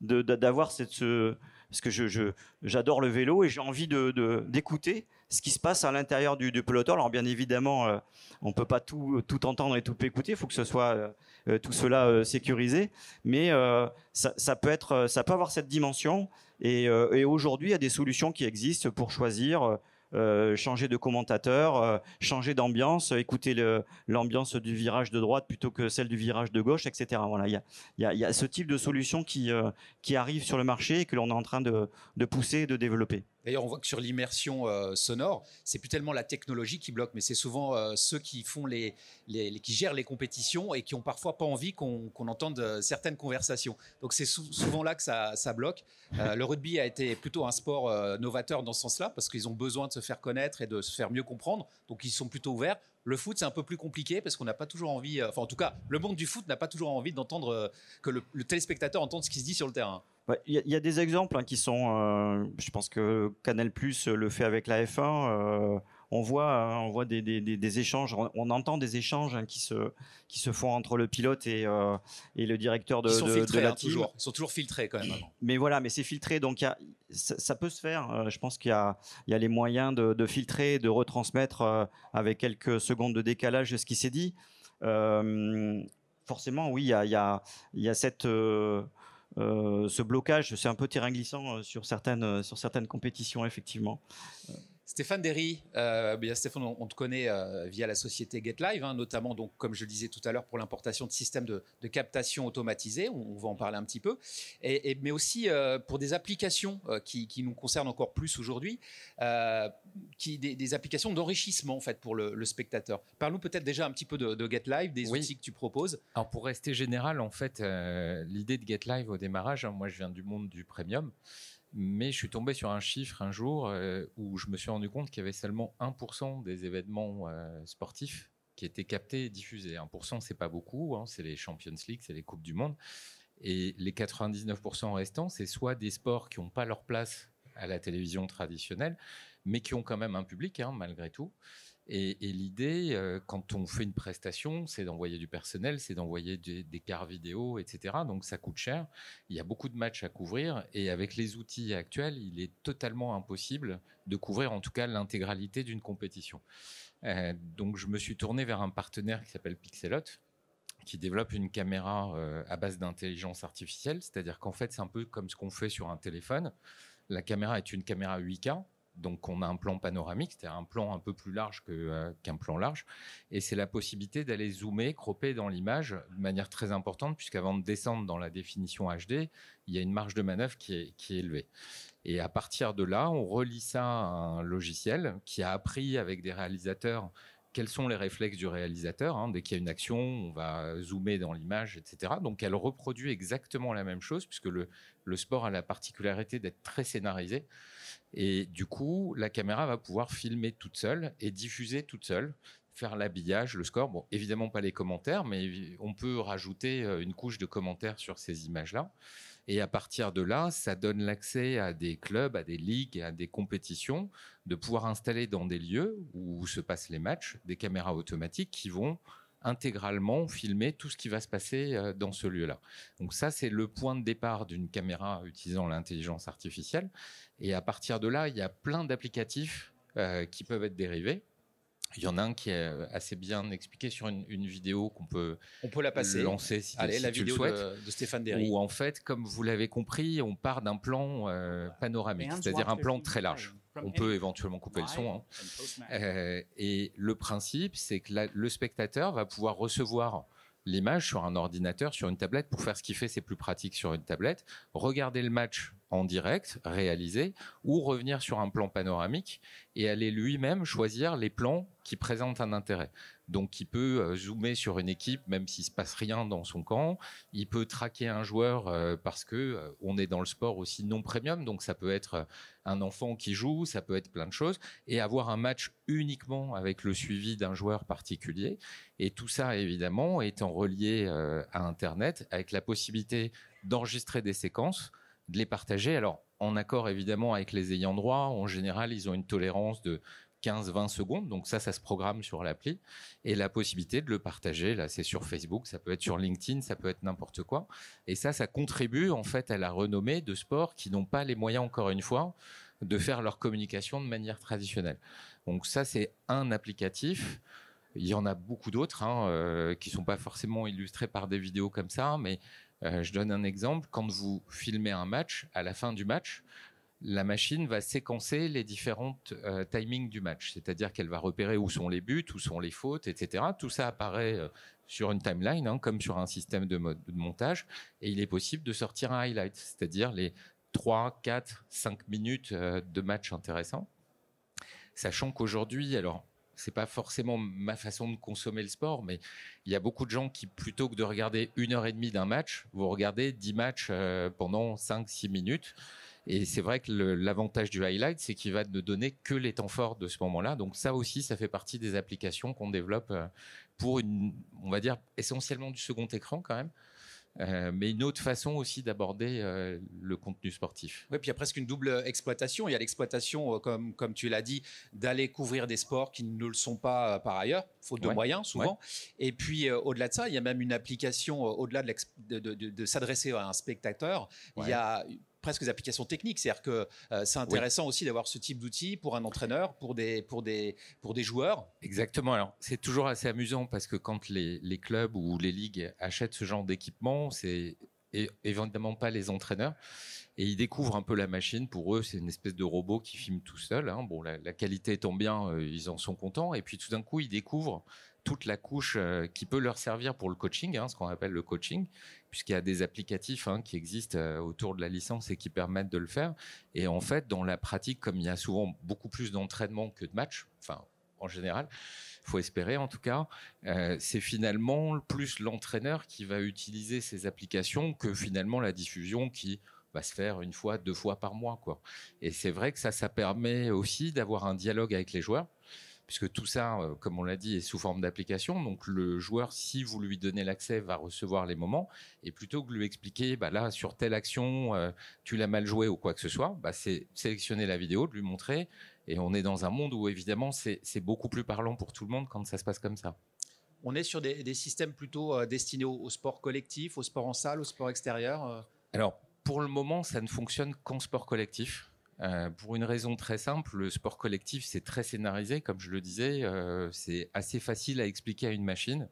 d'avoir cette, ce, parce que j'adore le vélo et j'ai envie d'écouter ce qui se passe à l'intérieur du, peloton. Alors bien évidemment, on peut pas tout, entendre et tout écouter, il faut que ce soit tout cela sécurisé, mais ça, peut être, ça peut avoir cette dimension. Et, aujourd'hui, il y a des solutions qui existent pour choisir euh, changer de commentateur, euh, changer d'ambiance, écouter l'ambiance du virage de droite plutôt que celle du virage de gauche, etc. Voilà, il y a, ce type de solution qui, euh, arrive sur le marché et que l'on est en train de pousser et de développer. D'ailleurs, on voit que sur l'immersion euh, sonore, c'est plus tellement la technologie qui bloque, mais c'est souvent euh, ceux qui font les, qui gèrent les compétitions et qui ont parfois pas envie qu'on entende euh, certaines conversations. Donc c'est souvent là que ça, bloque. le rugby a été plutôt un sport novateur dans ce sens-là parce qu'ils ont besoin de se faire connaître et de se faire mieux comprendre. Donc ils sont plutôt ouverts. Le foot, c'est un peu plus compliqué parce qu'on n'a pas toujours envie, enfin en tout cas, le monde du foot n'a pas toujours envie d'entendre que le, téléspectateur entende ce qui se dit sur le terrain. Il y, a des exemples hein, qui sont, euh, je pense que Canal Plus le fait avec la F1. Euh, on voit, hein, on voit des, des, échanges, on, entend des échanges hein, qui, se, qui se font entre le pilote et, euh, et le directeur de, de, la team. Ils sont toujours filtrés quand même. Mais voilà, mais c'est filtré, donc y a, ça, peut se faire. je pense qu'il y a, y a les moyens de, de filtrer, de retransmettre avec quelques secondes de décalage ce qui s'est dit. forcément, oui, il y a, y a, y a cette euh, ce blocage, c'est un peu terrain glissant euh, sur certaines, euh, sur certaines compétitions, effectivement. Stéphane Derry, euh, bien Stéphane, on, te connaît euh, via la société GetLive, hein, notamment, donc, comme je le disais tout à l'heure, pour l'importation de systèmes de, captation automatisés. On, va en parler un petit peu. Et, mais aussi euh, pour des applications qui, nous concernent encore plus aujourd'hui, qui, des, applications d'enrichissement en fait, pour le, spectateur. Parle-nous peut-être déjà un petit peu de, GetLive, des outils que tu proposes. Alors, pour rester général, en fait, l'idée de GetLive au démarrage, hein, moi je viens du monde du premium. Mais je suis tombé sur un chiffre un jour euh, où je me suis rendu compte qu'il y avait seulement 1% des événements euh, sportifs qui étaient captés et diffusés. 1%, c'est pas beaucoup, hein, c'est les Champions League, c'est les Coupes du Monde. Et les 99% restants, c'est soit des sports qui n'ont pas leur place à la télévision traditionnelle, mais qui ont quand même un public, hein, malgré tout. Et, l'idée, euh, quand on fait une prestation, c'est d'envoyer du personnel, c'est d'envoyer des, des vidéo, etc. Donc ça coûte cher. Il y a beaucoup de matchs à couvrir. Et avec les outils actuels, il est totalement impossible de couvrir en tout cas l'intégralité d'une compétition. Euh, donc je me suis tourné vers un partenaire qui s'appelle Pixelot, qui développe une caméra euh, à base d'intelligence artificielle. C'est-à-dire qu'en fait, c'est un peu comme ce qu'on fait sur un téléphone. La caméra est une caméra 8K donc on a un plan panoramique, c'est-à-dire un plan un peu plus large euh, qu'un plan large, et c'est la possibilité d'aller zoomer, cropper dans l'image de manière très importante, puisqu'avant de descendre dans la définition HD, il y a une marge de manœuvre qui est, élevée. Et à partir de là, on relie ça à un logiciel qui a appris avec des réalisateurs quels sont les réflexes du réalisateur. Hein. Dès qu'il y a une action, on va zoomer dans l'image, etc. Donc elle reproduit exactement la même chose, puisque le sport a la particularité d'être très scénarisé. Et du coup, la caméra va pouvoir filmer toute seule et diffuser toute seule, faire l'habillage, le score. Bon, évidemment pas les commentaires, mais on peut rajouter euh, une couche de commentaires sur ces images-là. Et à partir de là, ça donne l'accès à des clubs, à des ligues, à des compétitions, de pouvoir installer dans des lieux où se passent les matchs des caméras automatiques qui vont intégralement filmer tout ce qui va se passer euh, dans ce lieu-là. Donc ça, c'est le point de départ d'une caméra utilisant l'intelligence artificielle. Et à partir de là, il y a plein d'applicatifs euh, qui peuvent être dérivés. Il y en a un qui est assez bien expliqué sur une, vidéo qu'on peut, on peut la passer. lancer si, Allez, la tu vidéo le souhaites. De, de, Stéphane Derry. Où en fait, comme vous l'avez compris, on part d'un plan euh, panoramique, c'est-à-dire un plan très large. On peut éventuellement couper le son. Hein. Euh, et le principe, c'est que la, le spectateur va pouvoir recevoir l'image sur un ordinateur, sur une tablette. Pour faire ce qu'il fait, c'est plus pratique sur une tablette. Regarder le match en direct, réalisé, ou revenir sur un plan panoramique et aller lui-même choisir les plans qui présentent un intérêt. Donc, il peut euh, zoomer sur une équipe, même s'il se passe rien dans son camp. Il peut traquer un joueur euh, parce que euh, on est dans le sport aussi non premium. Donc, ça peut être un enfant qui joue, ça peut être plein de choses, et avoir un match uniquement avec le suivi d'un joueur particulier. Et tout ça, évidemment, étant relié à Internet, avec la possibilité d'enregistrer des séquences, de les partager. Alors, en accord évidemment avec les ayants droit, en général, ils ont une tolérance de 15-20 secondes. Donc ça, ça se programme sur l'appli. Et la possibilité de le partager, là, c'est sur Facebook, ça peut être sur LinkedIn, ça peut être n'importe quoi. Et ça, ça contribue en fait à la renommée de sports qui n'ont pas les moyens, encore une fois, de faire leur communication de manière traditionnelle. Donc ça, c'est un applicatif. Il y en a beaucoup d'autres hein, euh, qui sont pas forcément illustrés par des vidéos comme ça, mais euh, je donne un exemple. Quand vous filmez un match, à la fin du match, la machine va séquencer les différentes euh, timings du match, c'est-à-dire qu'elle va repérer où sont les buts, où sont les fautes, etc. Tout ça apparaît euh, sur une timeline, hein, comme sur un système de, de, montage, et il est possible de sortir un highlight, c'est-à-dire les 3, 4, 5 minutes euh, de match intéressant. Sachant qu'aujourd'hui, alors c'est pas forcément ma façon de consommer le sport, mais il y a beaucoup de gens qui, plutôt que de regarder une heure et demie d'un match, vont regarder 10 matchs pendant 5-6 minutes. Et c'est vrai que l'avantage du highlight, c'est qu'il va ne donner que les temps forts de ce moment-là. Donc ça aussi, ça fait partie des applications qu'on développe euh, pour une, on va dire, essentiellement du second écran quand même. Euh, mais une autre façon aussi d'aborder euh, le contenu sportif. Oui, puis il y a presque une double exploitation. Il y a l'exploitation, comme, comme tu l'as dit, d'aller couvrir des sports qui ne le sont pas par ailleurs, faute de moyens souvent. Et puis au-delà de ça, il y a même une application, au-delà de, de, de, de s'adresser à un spectateur, il y a presque des applications techniques. C'est-à-dire que euh, c'est intéressant aussi d'avoir ce type d'outils pour un entraîneur, pour des, pour des, pour des joueurs. Exactement. Alors, c'est toujours assez amusant parce que quand les, les clubs ou les ligues achètent ce genre d'équipement, c'est évidemment pas les entraîneurs. Et ils découvrent un peu la machine. Pour eux, c'est une espèce de robot qui filme tout seul. Hein. Bon, la, qualité étant bien, euh, ils en sont contents. Et puis tout d'un coup, ils découvrent toute la couche euh, qui peut leur servir pour le coaching, hein, ce qu'on appelle le coaching, puisqu'il y a des applicatifs hein, qui existent euh, autour de la licence et qui permettent de le faire. Et en fait, dans la pratique, comme il y a souvent beaucoup plus d'entraînement que de matchs, enfin en général, faut espérer en tout cas, euh, c'est finalement plus l'entraîneur qui va utiliser ces applications que finalement la diffusion qui va se faire une fois, deux fois par mois. Quoi. Et c'est vrai que ça, ça permet aussi d'avoir un dialogue avec les joueurs puisque tout ça, euh, comme on l'a dit, est sous forme d'application. Donc le joueur, si vous lui donnez l'accès, va recevoir les moments. Et plutôt que de lui expliquer, bah là, sur telle action, euh, tu l'as mal joué ou quoi que ce soit, bah, c'est sélectionner la vidéo, de lui montrer. Et on est dans un monde où, évidemment, c'est beaucoup plus parlant pour tout le monde quand ça se passe comme ça. On est sur des, systèmes plutôt euh, destinés au, sport collectif, au sport en salle, au sport extérieur Alors, pour le moment, ça ne fonctionne qu'en sport collectif. Euh, pour une raison très simple, le sport collectif, c'est très scénarisé, comme je le disais, euh, c'est assez facile à expliquer à une machine.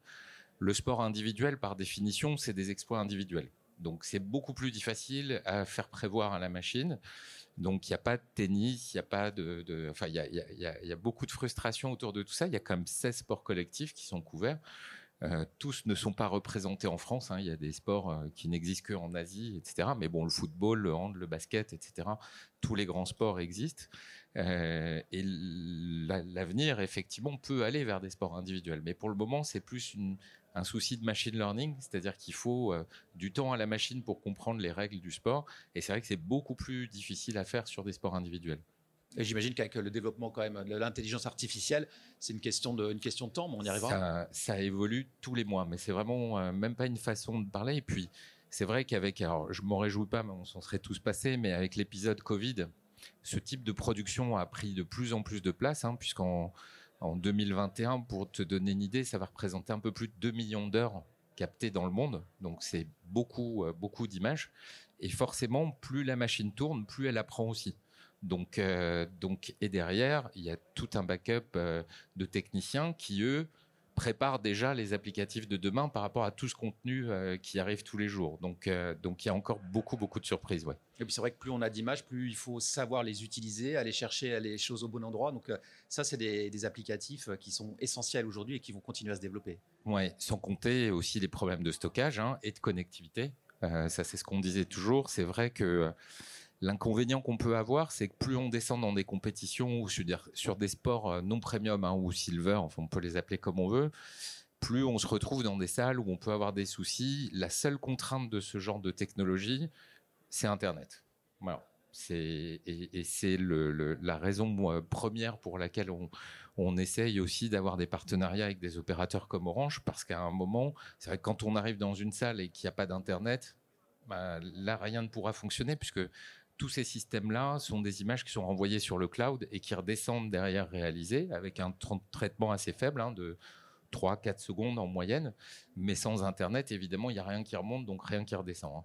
Le sport individuel, par définition, c'est des exploits individuels. Donc c'est beaucoup plus difficile à faire prévoir à la machine. Donc il n'y a pas de tennis, il n'y a pas de, enfin il y a, y a, beaucoup de frustration autour de tout ça. Il y a quand même 16 sports collectifs qui sont couverts. Euh, tous ne sont pas représentés en France. Hein. Il y a des sports euh, qui n'existent qu'en Asie, etc. Mais bon, le football, le hand, le basket, etc. Tous les grands sports existent. Euh, et l'avenir, effectivement, peut aller vers des sports individuels. Mais pour le moment, c'est plus un souci de machine learning, c'est-à-dire qu'il faut du temps à la machine pour comprendre les règles du sport. Et c'est vrai que c'est beaucoup plus difficile à faire sur des sports individuels. J'imagine qu'avec le développement quand même de l'intelligence artificielle, c'est une question de une question de temps, mais on y arrivera. Ça, évolue tous les mois, mais c'est vraiment euh, même pas une façon de parler. Et puis c'est vrai qu'avec, alors je m'en réjouis pas, mais on s'en serait tous passés, mais avec l'épisode Covid, ce type de production a pris de plus en plus de place, hein, puisqu'en en 2021, pour te donner une idée, ça va représenter un peu plus de 2 millions d'heures captées dans le monde. Donc c'est beaucoup, euh, beaucoup d'images. Et forcément, plus la machine tourne, plus elle apprend aussi. Donc, donc, et derrière, il y a tout un backup de techniciens qui, eux, prépare déjà les applicatifs de demain par rapport à tout ce contenu euh, qui arrive tous les jours. Donc, euh, donc il y a encore beaucoup, beaucoup de surprises. Ouais. Et puis c'est vrai que plus on a d'images, plus il faut savoir les utiliser, aller chercher les choses au bon endroit. Donc euh, ça, c'est des, applicatifs qui sont essentiels aujourd'hui et qui vont continuer à se développer. Oui, sans compter aussi les problèmes de stockage hein, et de connectivité. ça, c'est ce qu'on disait toujours. C'est vrai que L'inconvénient qu'on peut avoir, c'est que plus on descend dans des compétitions ou sur des, sports euh, non premium hein, ou silver, enfin on peut les appeler comme on veut, plus on se retrouve dans des salles où on peut avoir des soucis. La seule contrainte de ce genre de technologie, c'est Internet. Et, c'est la raison première pour laquelle on, essaye aussi d'avoir des partenariats avec des opérateurs comme Orange, parce qu'à un moment, c'est vrai que quand on arrive dans une salle et qu'il n'y a pas d'Internet, bah, là, rien ne pourra fonctionner, puisque tous ces systèmes-là sont des images qui sont renvoyées sur le cloud et qui redescendent derrière réalisées avec un traitement assez faible hein, de 3-4 secondes en moyenne. Mais sans Internet, évidemment, il n'y a rien qui remonte, donc rien qui redescend. Hein.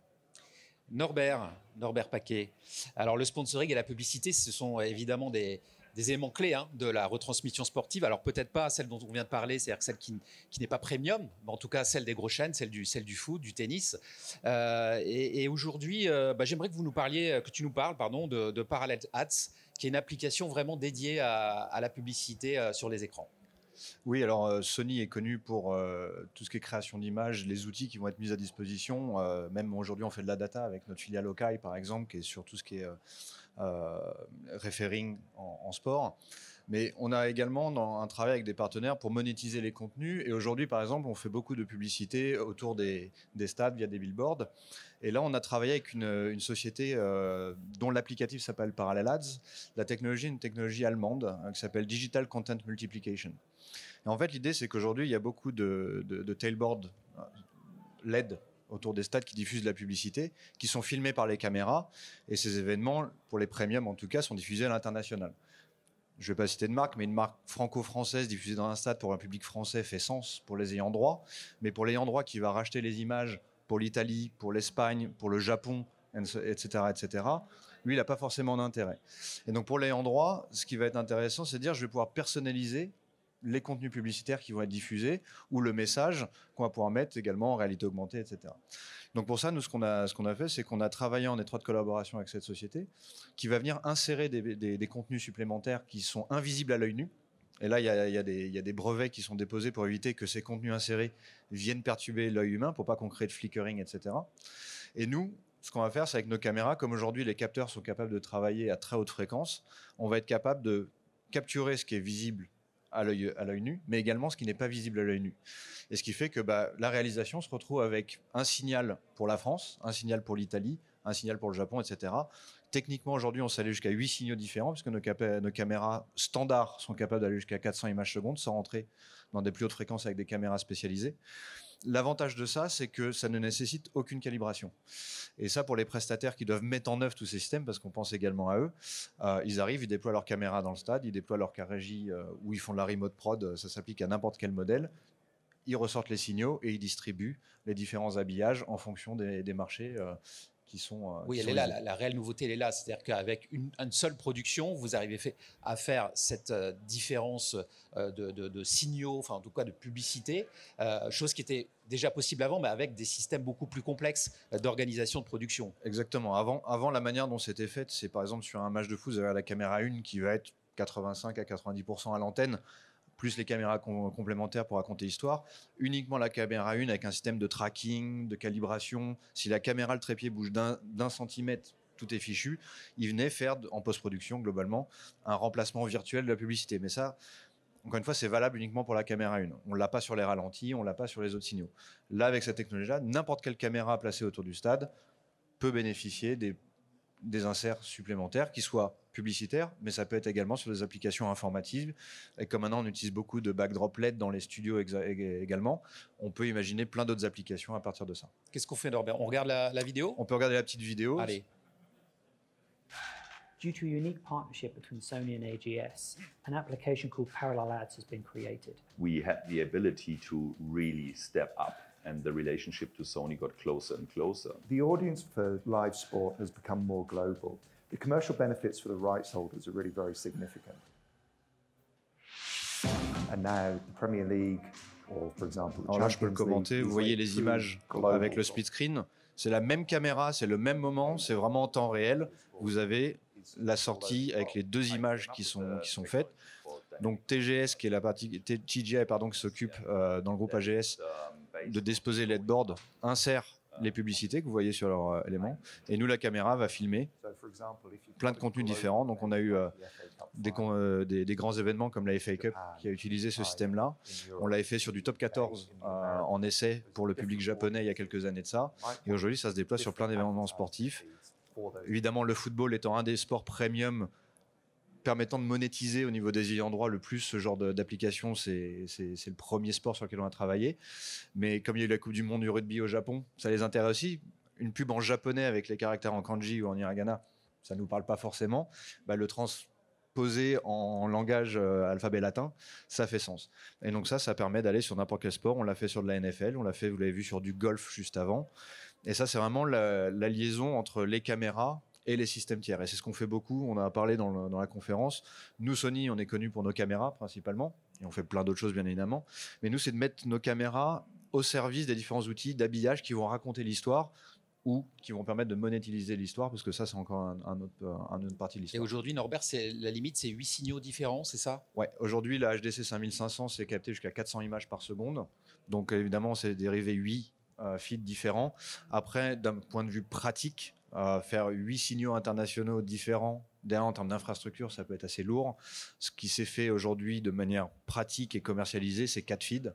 Norbert, Norbert Paquet. Alors le sponsoring et la publicité, ce sont évidemment des, des éléments clés hein, de la retransmission sportive. Alors peut-être pas celle dont on vient de parler, c'est-à-dire celle qui, n'est pas premium, mais en tout cas celle des gros chaînes, celle du, celle du foot, du tennis. Euh, et, aujourd'hui, euh, bah, j'aimerais que vous nous parliez, que tu nous parles, pardon, de, Parallel Ads, qui est une application vraiment dédiée à, la publicité euh, sur les écrans. Oui, alors Sony est connu pour tout ce qui est création d'images, les outils qui vont être mis à disposition. même aujourd'hui, on fait de la data avec notre filiale Okai, par exemple, qui est sur tout ce qui est euh, referring en, sport. Mais on a également un travail avec des partenaires pour monétiser les contenus. Et aujourd'hui, par exemple, on fait beaucoup de publicité autour des, stades via des billboards. Et là, on a travaillé avec une, société euh, dont l'applicatif s'appelle Parallel Ads. La technologie est une technologie allemande hein, qui s'appelle Digital Content Multiplication. En fait, l'idée, c'est qu'aujourd'hui, il y a beaucoup de tailboards euh, LED autour des stades qui diffusent de la publicité, qui sont filmés par les caméras. Et ces événements, pour les premiums en tout cas, sont diffusés à l'international. Je ne vais pas citer de marque, mais une marque franco-française diffusée dans un stade pour un public français fait sens pour les ayants droit. Mais pour l'ayant droit qui va racheter les images pour l'Italie, pour l'Espagne, pour le Japon, etc., etc., lui, il n'a pas forcément d'intérêt. Et donc pour l'ayant droit, ce qui va être intéressant, c'est de dire je vais pouvoir personnaliser les contenus publicitaires qui vont être diffusés ou le message qu'on va pouvoir mettre également en réalité augmentée, etc. Donc pour ça, nous, ce qu'on a, ce qu'on a fait, c'est qu'on a travaillé en étroite collaboration avec cette société qui va venir insérer des, contenus supplémentaires qui sont invisibles à l'œil nu. Et là, il y, a, il, y a des, brevets qui sont déposés pour éviter que ces contenus insérés viennent perturber l'œil humain, pour pas qu'on crée de flickering, etc. Et nous, ce qu'on va faire, c'est avec nos caméras, comme aujourd'hui les capteurs sont capables de travailler à très haute fréquence, on va être capable de capturer ce qui est visible à l'œil nu, mais également ce qui n'est pas visible à l'œil nu. Et ce qui fait que bah, la réalisation se retrouve avec un signal pour la France, un signal pour l'Italie, un signal pour le Japon, etc. Techniquement, aujourd'hui, on s'allait jusqu'à 8 signaux différents, puisque nos, nos caméras standards sont capables d'aller jusqu'à 400 images secondes sans rentrer dans des plus hautes fréquences avec des caméras spécialisées. L'avantage de ça, c'est que ça ne nécessite aucune calibration. Et ça, pour les prestataires qui doivent mettre en œuvre tous ces systèmes, parce qu'on pense également à eux, euh, ils arrivent, ils déploient leur caméra dans le stade, ils déploient leur car régie euh, ou ils font de la remote prod, ça s'applique à n'importe quel modèle. Ils ressortent les signaux et ils distribuent les différents habillages en fonction des, marchés euh, sont. Euh, oui, elle est là. La, réelle nouveauté, elle est là. C'est-à-dire qu'avec une, seule production, vous arrivez à faire cette euh, différence euh, de, signaux, enfin en tout cas de publicité, chose qui était déjà possible avant, mais avec des systèmes beaucoup plus complexes d'organisation de production. Exactement. Avant, avant la manière dont c'était fait, c'est par exemple sur un match de foot, vous avez la caméra 1 qui va être 85 à 90% à l'antenne plus les caméras complémentaires pour raconter l'histoire. Uniquement la caméra 1 avec un système de tracking, de calibration. Si la caméra, le trépied bouge d'un centimètre, tout est fichu. Il venait faire en post-production globalement un remplacement virtuel de la publicité. Mais ça, encore une fois, c'est valable uniquement pour la caméra 1. On l'a pas sur les ralentis, on l'a pas sur les autres signaux. Là, avec cette technologie-là, n'importe quelle caméra placée autour du stade peut bénéficier des des inserts supplémentaires qui soient publicitaires, mais ça peut être également sur des applications informatives. Et comme maintenant on utilise beaucoup de backdrop LED dans les studios également, on peut imaginer plein d'autres applications à partir de ça. Qu'est-ce qu'on fait Norbert? On regarde la, vidéo? On peut regarder la petite vidéo. Allez. Due to a unique partnership between Sony and AGS, an application called Parallel Ads has been created. We had the ability to really step up and the relationship to Sony got closer and closer. The audience for live sport has become more global. The commercial benefits for the rights holders are really very significant. And now the Premier League, or for example, the Alors là, je peux le commenter. Vous voyez les images avec le split screen. C'est la même caméra, c'est le même moment, c'est vraiment en temps réel. Vous avez la sortie avec les deux images qui sont, qui sont faites. Donc TGS, qui est la partie TGI, pardon, qui s'occupe euh, dans le groupe AGS de disposer l'headboard, insère les publicités que vous voyez sur leur euh, élément, et nous la caméra va filmer plein de contenus différents. Donc on a eu euh, des, euh, des, des grands événements comme la FA Cup qui a utilisé ce système-là. On l'avait fait sur du top 14 euh, en essai pour le public japonais il y a quelques années de ça. Et aujourd'hui, ça se déploie sur plein d'événements sportifs. Évidemment, le football étant un des sports premium permettant de monétiser au niveau des ayants droit le plus ce genre d'application, c'est le premier sport sur lequel on a travaillé. Mais comme il y a eu la Coupe du Monde du rugby au Japon, ça les intéresse aussi. Une pub en japonais avec les caractères en kanji ou en hiragana, ça nous parle pas forcément. Bah, le transposer en langage euh, alphabet latin, ça fait sens. Et donc ça, ça permet d'aller sur n'importe quel sport. On l'a fait sur de la NFL, on l'a fait, vous l'avez vu, sur du golf juste avant. Et ça, c'est vraiment la liaison entre les caméras et les systèmes tiers. Et c'est ce qu'on fait beaucoup. On en a parlé dans, le- dans la conférence. Nous, Sony, on est connu pour nos caméras principalement. Et on fait plein d'autres choses, bien évidemment. Mais nous, c'est de mettre nos caméras au service des différents outils d'habillage qui vont raconter l'histoire ou qui vont permettre de monétiser l'histoire, parce que ça, c'est encore un, un autre, un autre partie de Et l'histoire. aujourd'hui, Norbert, c'est la limite, c'est 8 signaux différents, c'est ça? Ouais, aujourd'hui, la HDC 5500, c'est capté jusqu'à 400 images par seconde. Donc, évidemment, c'est dérivé 8 euh, feeds différents. Après, d'un point de vue pratique, euh, faire 8 signaux internationaux différents, derrière, en termes d'infrastructure, ça peut être assez lourd. Ce qui s'est fait aujourd'hui de manière pratique et commercialisée, c'est 4 feeds.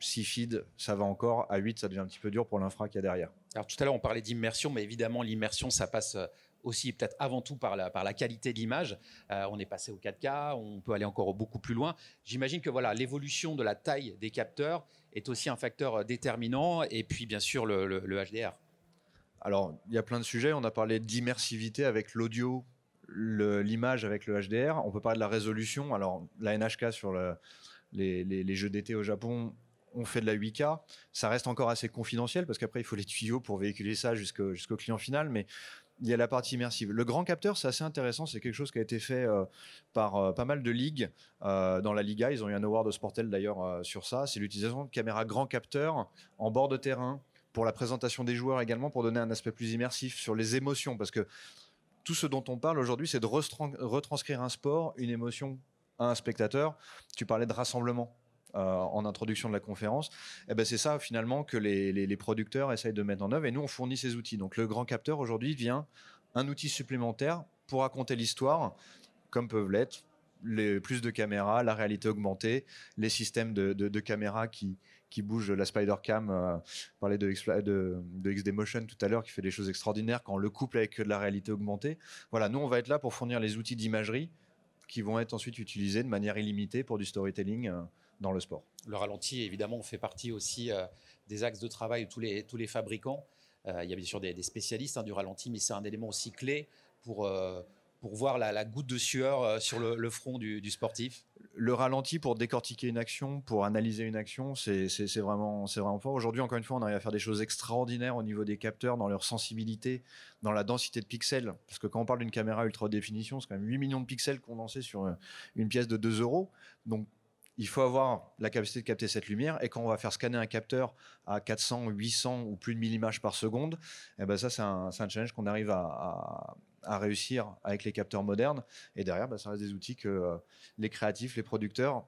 6 feeds, ça va encore. À 8, ça devient un petit peu dur pour l'infra qu'il y a derrière. Alors tout à l'heure, on parlait d'immersion, mais évidemment, l'immersion, ça passe euh, aussi peut-être avant tout par la, qualité de l'image. Euh, on est passé au 4K, on peut aller encore beaucoup plus loin. J'imagine que voilà, l'évolution de la taille des capteurs est aussi un facteur euh, déterminant, et puis bien sûr le HDR. Alors, il y a plein de sujets. On a parlé d'immersivité avec l'audio, l'image avec le HDR. On peut parler de la résolution. Alors, la NHK sur le- les, jeux d'été au Japon, on fait de la 8K. Ça reste encore assez confidentiel parce qu'après, il faut les tuyaux pour véhiculer ça jusqu'au client final. Mais il y a la partie immersive. Le grand capteur, c'est assez intéressant. C'est quelque chose qui a été fait euh, par euh, pas mal de ligues. Euh, dans la Liga, ils ont eu un award de Sportel d'ailleurs sur ça. C'est l'utilisation de caméras grand capteur en bord de terrain pour la présentation des joueurs également, pour donner un aspect plus immersif sur les émotions. Parce que tout ce dont on parle aujourd'hui, c'est de retranscrire un sport, une émotion à un spectateur. Tu parlais de rassemblement. euh, en introduction de la conférence, eh ben c'est ça finalement que les, producteurs essayent de mettre en œuvre et nous on fournit ces outils. Donc le grand capteur aujourd'hui vient un outil supplémentaire pour raconter l'histoire, comme peuvent l'être les, plus de caméras, la réalité augmentée, les systèmes de- de caméras qui, qui bougent, la Spider Cam, euh, parlait de, de, de XD Motion tout à l'heure, qui fait des choses extraordinaires quand on le couple avec de la réalité augmentée. Voilà, nous on va être là pour fournir les outils d'imagerie qui vont être ensuite utilisés de manière illimitée pour du storytelling euh, dans le sport. Le ralenti, évidemment, fait partie aussi euh, des axes de travail de tous les, tous les fabricants. Il y a bien sûr des, spécialistes hein, du ralenti, mais c'est un élément aussi clé pour, pour voir la, goutte de sueur sur le, front du sportif. Le ralenti pour décortiquer une action, pour analyser une action, c'est vraiment, vraiment fort. Aujourd'hui, encore une fois, on arrive à faire des choses extraordinaires au niveau des capteurs, dans leur sensibilité, dans la densité de pixels. Parce que quand on parle d'une caméra ultra définition, c'est quand même 8 millions de pixels condensés sur euh, une pièce de 2 euros. Donc, il faut avoir la capacité de capter cette lumière. Et quand on va faire scanner un capteur à 400, 800 ou plus de 1000 images par seconde, eh ben ça, c'est un, challenge qu'on arrive à, réussir avec les capteurs modernes. Et derrière, bah, ça reste des outils que euh, les créatifs, les producteurs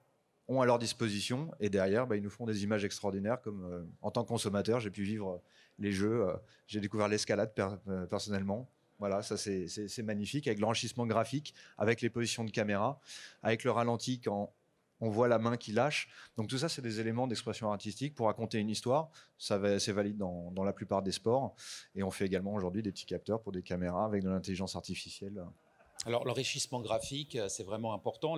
ont à leur disposition. Et derrière, bah, ils nous font des images extraordinaires. Comme euh, en tant que consommateur, j'ai pu vivre euh, les jeux. j'ai découvert l'escalade per- personnellement. Voilà, ça c'est magnifique avec l'enrichissement graphique, avec les positions de caméra, avec le ralenti quand on voit la main qui lâche. Donc tout ça, c'est des éléments d'expression artistique pour raconter une histoire. Ça c'est valide dans, dans la plupart des sports. Et on fait également aujourd'hui des petits capteurs pour des caméras avec de l'intelligence artificielle. Alors, l'enrichissement graphique, euh, c'est vraiment important.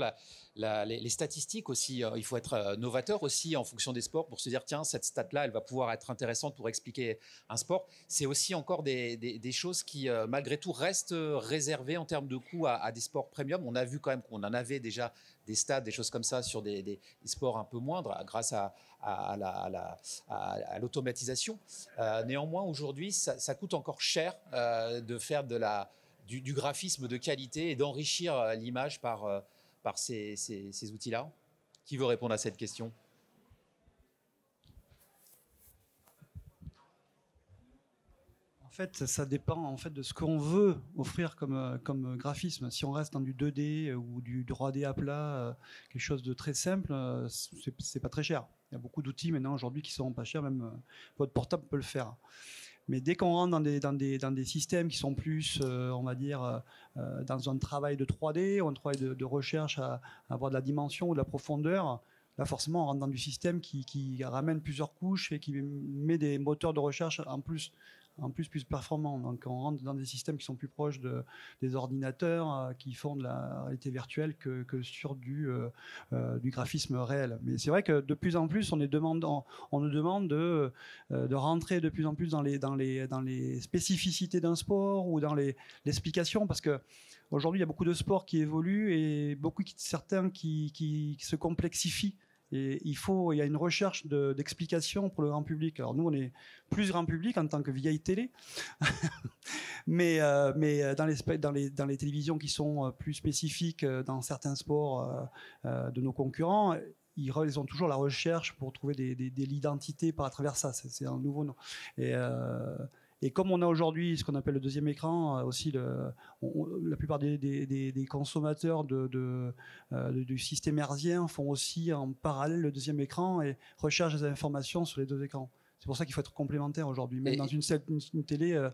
Les, statistiques aussi, euh, il faut être euh, novateur aussi en fonction des sports pour se dire, tiens, cette stat-là, elle va pouvoir être intéressante pour expliquer un sport. C'est aussi encore des, choses qui, malgré tout, restent réservées en termes de coûts à, des sports premium. On a vu quand même qu'on en avait déjà des stats, des choses comme ça sur des, sports un peu moindres grâce à, à- à la- à la- à- à l'automatisation. Néanmoins, aujourd'hui, ça, coûte encore cher de faire de la du, graphisme de qualité et d'enrichir euh, l'image par, euh, ces, outils-là? Qui veut répondre à cette question? En fait, ça dépend en fait de ce qu'on veut offrir comme, euh, comme graphisme. Si on reste dans du 2D ou du 3D à plat, quelque chose de très simple, c'est pas très cher. Il y a beaucoup d'outils maintenant aujourd'hui qui sont pas chers, même votre portable peut le faire. Mais dès qu'on rentre dans des, dans, des, dans des systèmes qui sont plus, euh, on va dire, euh, euh, dans un travail de 3D ou un travail de, recherche à, avoir de la dimension ou de la profondeur, là forcément on rentre dans du système qui ramène plusieurs couches et qui met des moteurs de recherche en plus en plus plus performants. Donc on rentre dans des systèmes qui sont plus proches de, des ordinateurs euh, qui font de la réalité virtuelle que, sur du, euh, euh, du graphisme réel. Mais c'est vrai que de plus en plus on, nous demande de, rentrer de plus en plus dans les, spécificités d'un sport ou dans l'explication parce que aujourd'hui il y a beaucoup de sports qui évoluent et beaucoup certains qui se complexifient. Il faut, il y a une recherche de- d'explications pour le grand public. Alors nous, on est plus grand public en tant que vieille télé, mais, euh, mais euh, dans, les, dans, les, dans les télévisions qui sont euh, plus spécifiques dans certains sports de nos concurrents, ils, ont toujours la recherche pour trouver des, des, l'identité par à travers ça. C'est, un nouveau nom. Et comme on a aujourd'hui ce qu'on appelle le deuxième écran, euh, aussi le, on- on- la plupart des, des- des- des consommateurs de, de, euh, du système herzien font aussi en parallèle le deuxième écran et recherchent des informations sur les deux écrans. C'est pour ça qu'il faut être complémentaire aujourd'hui, même Et- dans une, une- une télé euh,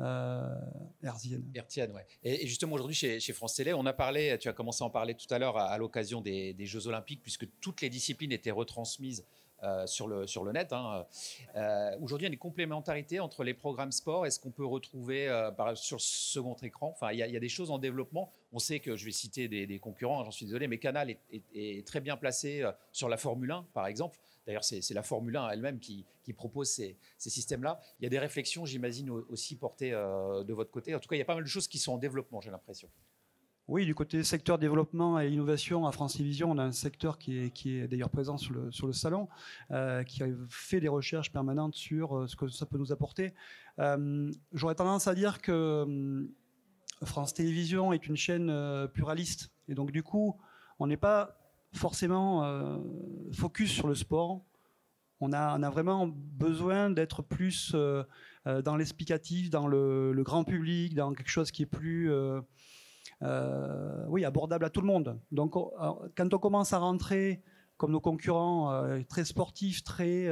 euh, hertzienne. Hertzienne, ouais. Et, et justement, aujourd'hui, chez, chez France Télé, on a parlé, tu as commencé à en parler tout à l'heure à, à l'occasion des, des Jeux Olympiques, puisque toutes les disciplines étaient retransmises euh, sur, le, sur le net. hein. Euh, aujourd'hui, il y a une complémentarité entre les programmes sport et ce qu'on peut retrouver euh, par- sur second écran. Enfin, il y, a, des choses en développement. On sait que, je vais citer des, concurrents, hein, j'en suis désolé, mais Canal est, très bien placé euh, sur la Formule 1, par exemple. D'ailleurs, c'est la Formule 1 elle-même qui, propose ces, systèmes-là. Il y a des réflexions, j'imagine, au- aussi portées de votre côté. En tout cas, il y a pas mal de choses qui sont en développement, j'ai l'impression. Oui, du côté secteur développement et innovation à France Télévisions, on a un secteur qui est, d'ailleurs présent sur le, salon, euh, qui fait des recherches permanentes sur euh, ce que ça peut nous apporter. Euh, J'aurais tendance à dire que hum, France Télévisions est une chaîne pluraliste. Et donc, du coup, on n'est pas forcément focus sur le sport. On a, vraiment besoin d'être plus dans l'explicatif, dans le grand public, dans quelque chose qui est plus... euh, oui, abordable à tout le monde. Donc, on- euh, quand on commence à rentrer, comme nos concurrents, euh, très sportifs, très,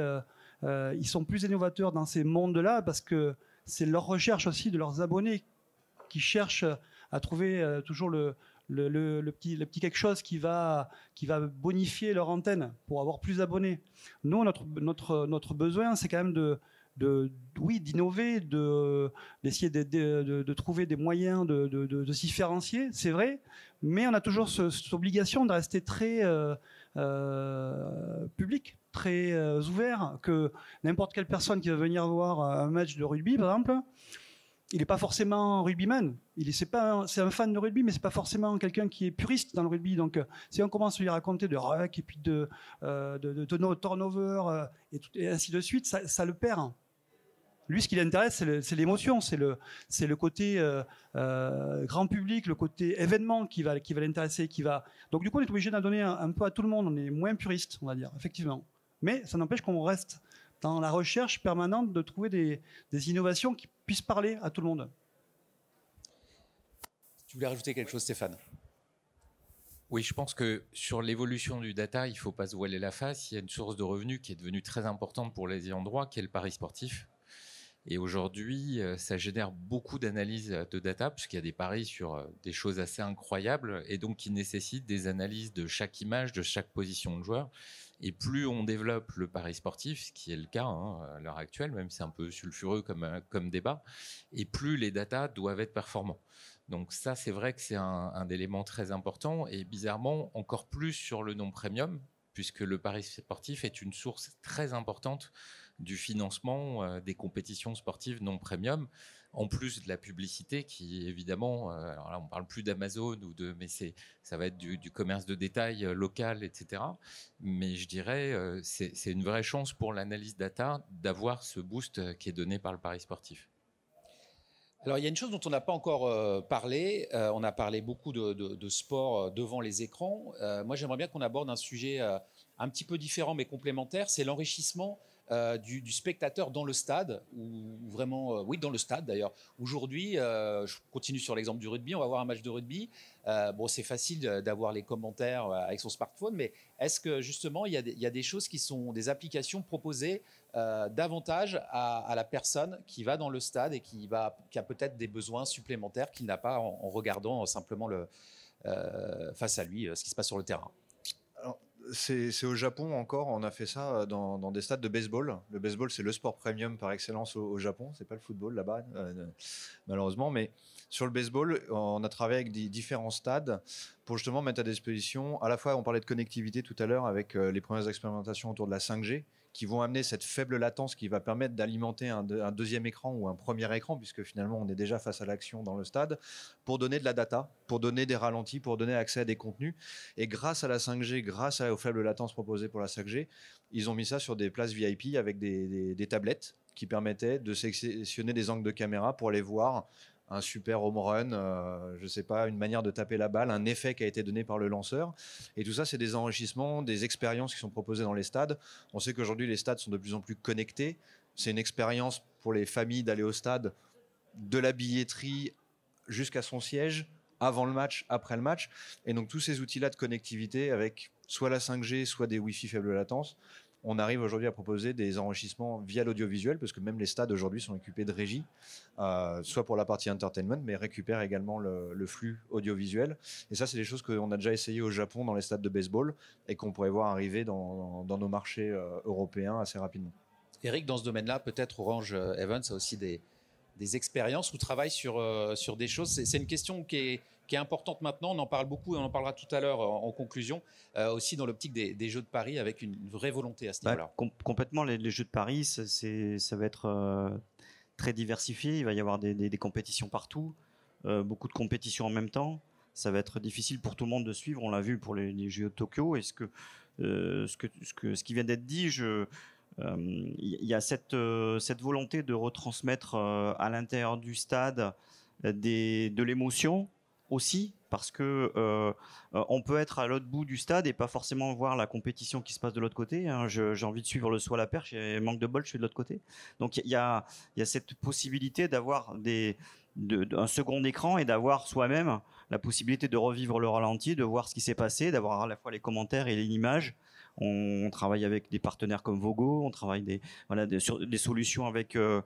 ils sont plus innovateurs dans ces mondes-là parce que c'est leur recherche aussi de leurs abonnés qui cherchent à trouver toujours le, petit, petit quelque chose qui va, qui va bonifier leur antenne pour avoir plus d'abonnés. Nous, notre, notre, notre besoin, c'est quand même de, oui, d'innover, de, d'essayer de, trouver des moyens de, de- se différencier, c'est vrai, mais on a toujours ce- cette obligation de rester très euh, euh, public, très euh, ouvert, que n'importe quelle personne qui va venir voir un match de rugby, par exemple, il n'est pas forcément rugbyman. Il est, c'est pas, c'est un fan de rugby, mais c'est pas forcément quelqu'un qui est puriste dans le rugby. Donc, si on commence à lui raconter de ruck et puis de, de, de- de no- turnover et, ainsi de suite, ça le perd. Lui, ce qui l'intéresse, c'est, l'émotion, c'est le, c'est le côté euh, euh, grand public, le côté événement qui va, qui va l'intéresser, qui va. Donc, du coup, on est obligé d'en donner un, un peu à tout le monde. On est moins puriste, on va dire, effectivement. Mais ça n'empêche qu'on reste dans la recherche permanente de trouver des, des innovations qui puissent parler à tout le monde. Tu voulais rajouter quelque chose, Stéphane? Oui, je pense que sur l'évolution du data, il ne faut pas se voiler la face. Il y a une source de revenus qui est devenue très importante pour les ayants droit, qui est le pari sportif. Et aujourd'hui, euh, ça génère beaucoup d'analyses de data, puisqu'il y a des paris sur euh, des choses assez incroyables, et donc qui nécessitent des analyses de chaque image, de chaque position de joueur. Et plus on développe le pari sportif, ce qui est le cas hein, à l'heure actuelle, même si c'est un peu sulfureux comme, euh, comme débat, et plus les datas doivent être performants. Donc ça, c'est vrai que c'est un, un élément très important, et bizarrement, encore plus sur le non premium, puisque le pari sportif est une source très importante du financement euh, des compétitions sportives non premium, en plus de la publicité qui évidemment, euh, alors là on parle plus d'Amazon ou de, mais ça va être du, commerce de détail euh, local, etc. Mais je dirais c'est une vraie chance pour l'analyse data d'avoir ce boost qui est donné par le pari sportif. Alors il y a une chose dont on n'a pas encore parlé, on a parlé beaucoup de, de- sport devant les écrans. Moi j'aimerais bien qu'on aborde un sujet un petit peu différent mais complémentaire, c'est l'enrichissement euh, du, spectateur dans le stade, ou vraiment, euh, oui dans le stade d'ailleurs. Aujourd'hui, euh, je continue sur l'exemple du rugby, on va voir un match de rugby. Bon c'est facile d'avoir les commentaires avec son smartphone, mais est-ce que justement il y, a des, choses qui sont des applications proposées davantage à, la personne qui va dans le stade et qui, a peut-être des besoins supplémentaires qu'il n'a pas en, en regardant simplement le, face à lui ce qui se passe sur le terrain? C'est au Japon encore, on a fait ça euh, dans, des stades de baseball. Le baseball, c'est le sport premium par excellence au, au Japon. C'est pas le football là-bas, euh, malheureusement. Mais sur le baseball, on a travaillé avec différents stades pour justement mettre à disposition. À la fois, on parlait de connectivité tout à l'heure avec euh, les premières expérimentations autour de la 5G qui vont amener cette faible latence qui va permettre d'alimenter un, deux- un deuxième écran ou un premier écran, puisque finalement on est déjà face à l'action dans le stade, pour donner de la data, pour donner des ralentis, pour donner accès à des contenus. Et grâce à la 5G, grâce à- aux faibles latences proposées pour la 5G, ils ont mis ça sur des places VIP avec des, tablettes qui permettaient de sélectionner des angles de caméra pour aller voir un super home run, euh, je sais pas, une manière de taper la balle, un effet qui a été donné par le lanceur. Et tout ça, c'est des enrichissements, des expériences qui sont proposées dans les stades. On sait qu'aujourd'hui, les stades sont de plus en plus connectés. C'est une expérience pour les familles d'aller au stade, de la billetterie jusqu'à son siège, avant le match, après le match. Et donc tous ces outils-là de connectivité avec soit la 5G, soit des Wi-Fi faible latence, on arrive aujourd'hui à proposer des enrichissements via l'audiovisuel, parce que même les stades aujourd'hui sont équipés de régie, euh, soit pour la partie entertainment, mais récupèrent également le, flux audiovisuel. Et ça, c'est des choses qu'on a déjà essayé au Japon dans les stades de baseball et qu'on pourrait voir arriver dans, dans- dans nos marchés euh, européens assez rapidement. Eric, dans ce domaine-là, peut-être Orange euh, Evans a aussi des, des expériences ou travaille sur, euh, sur des choses. C'est une question qui est, qui est importante maintenant. On en parle beaucoup et on en parlera tout à l'heure en, en conclusion, euh, aussi dans l'optique des, des Jeux de Paris avec une vraie volonté à ce Bah, niveau-là. com- complètement, les, les jeux de Paris, ça, c'est- ça va être euh, très diversifié. Il va y avoir des, des- des compétitions partout, beaucoup de compétitions en même temps. Ça va être difficile pour tout le monde de suivre. On l'a vu pour les, les Jeux de Tokyo. Est-ce que, euh, ce, que, ce, que, ce qui vient d'être dit, je, il y a cette, euh, cette volonté de retransmettre euh, à l'intérieur du stade euh, de l'émotion aussi, parce que euh, euh, on peut être à l'autre bout du stade et pas forcément voir la compétition qui se passe de l'autre côté. hein. J'ai envie de suivre le saut à la perche et manque de bol, je suis de l'autre côté. Donc il y a, cette possibilité d'avoir un second écran et d'avoir soi-même la possibilité de revivre le ralenti, de voir ce qui s'est passé, d'avoir à la fois les commentaires et l'image. On, travaille avec des partenaires comme Vogo, on travaille des, voilà, des, sur des solutions avec euh,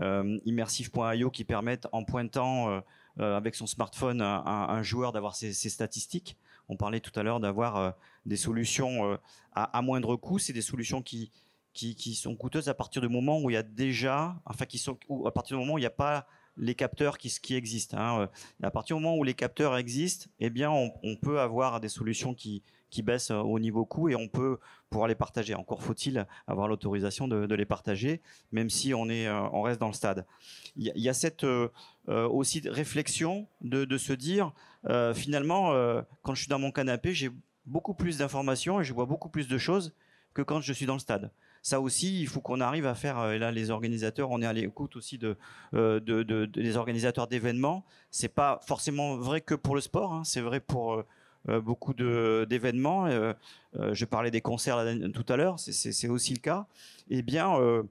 euh, immersive.io qui permettent en pointant euh, avec son smartphone un, un- joueur d'avoir ses, statistiques. On parlait tout à l'heure d'avoir des solutions à, moindre coût. C'est des solutions qui, qui, sont coûteuses à partir du moment où il y a déjà, enfin qui sont, ou à partir du moment où il n'y a pas les capteurs qui, existent. hein. À partir du moment où les capteurs existent, eh bien, on peut avoir des solutions qui, qui baissent euh, au niveau coût et on peut pouvoir les partager. Encore faut-il avoir l'autorisation de, les partager, même si on, est, euh, on reste dans le stade. Il y, a- cette euh, aussi réflexion de, se dire, finalement, quand je suis dans mon canapé, j'ai beaucoup plus d'informations et je vois beaucoup plus de choses que quand je suis dans le stade. Ça aussi, il faut qu'on arrive à faire. Et là, les organisateurs, on est à l'écoute aussi de, de, de- de- des organisateurs d'événements. C'est pas forcément vrai que pour le sport. hein, c'est vrai pour beaucoup de- d'événements. Euh, euh, je parlais des concerts tout à l'heure. c'est- aussi le cas. Eh bien. euh,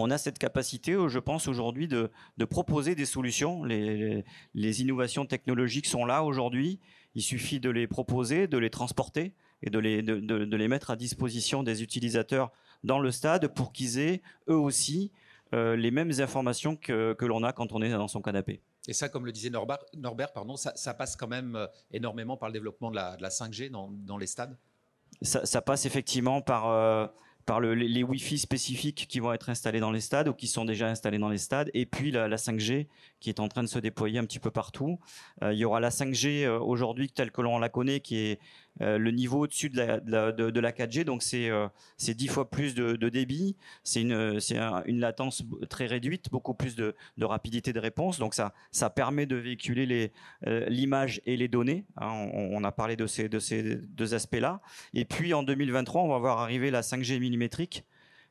on a cette capacité, euh, je pense, aujourd'hui de, de proposer des solutions. Les, les- innovations technologiques sont là aujourd'hui. Il suffit de les proposer, de les transporter et de les, de, de- les mettre à disposition des utilisateurs dans le stade pour qu'ils aient eux aussi euh, les mêmes informations que, que l'on a quand on est dans son canapé. Et ça, comme le disait Norbert, pardon, ça, passe quand même euh, énormément par le développement de la, de la 5G dans, les stades? ça, passe effectivement par, euh, les, Wi-Fi spécifiques qui vont être installés dans les stades ou qui sont déjà installés dans les stades, et puis la, la 5G qui est en train de se déployer un petit peu partout. Euh, il y aura la 5G euh, aujourd'hui telle que l'on la connaît, qui est le niveau au-dessus de la, de, la, de- de la 4G, donc c'est euh, c'est 10 fois plus de, débit, c'est une, une latence très réduite, beaucoup plus de, rapidité de réponse, donc ça, ça permet de véhiculer euh, l'image et les données. hein. on, on a parlé de ces, de ces deux aspects-là. Et puis en 2023, on va voir arriver la 5G millimétrique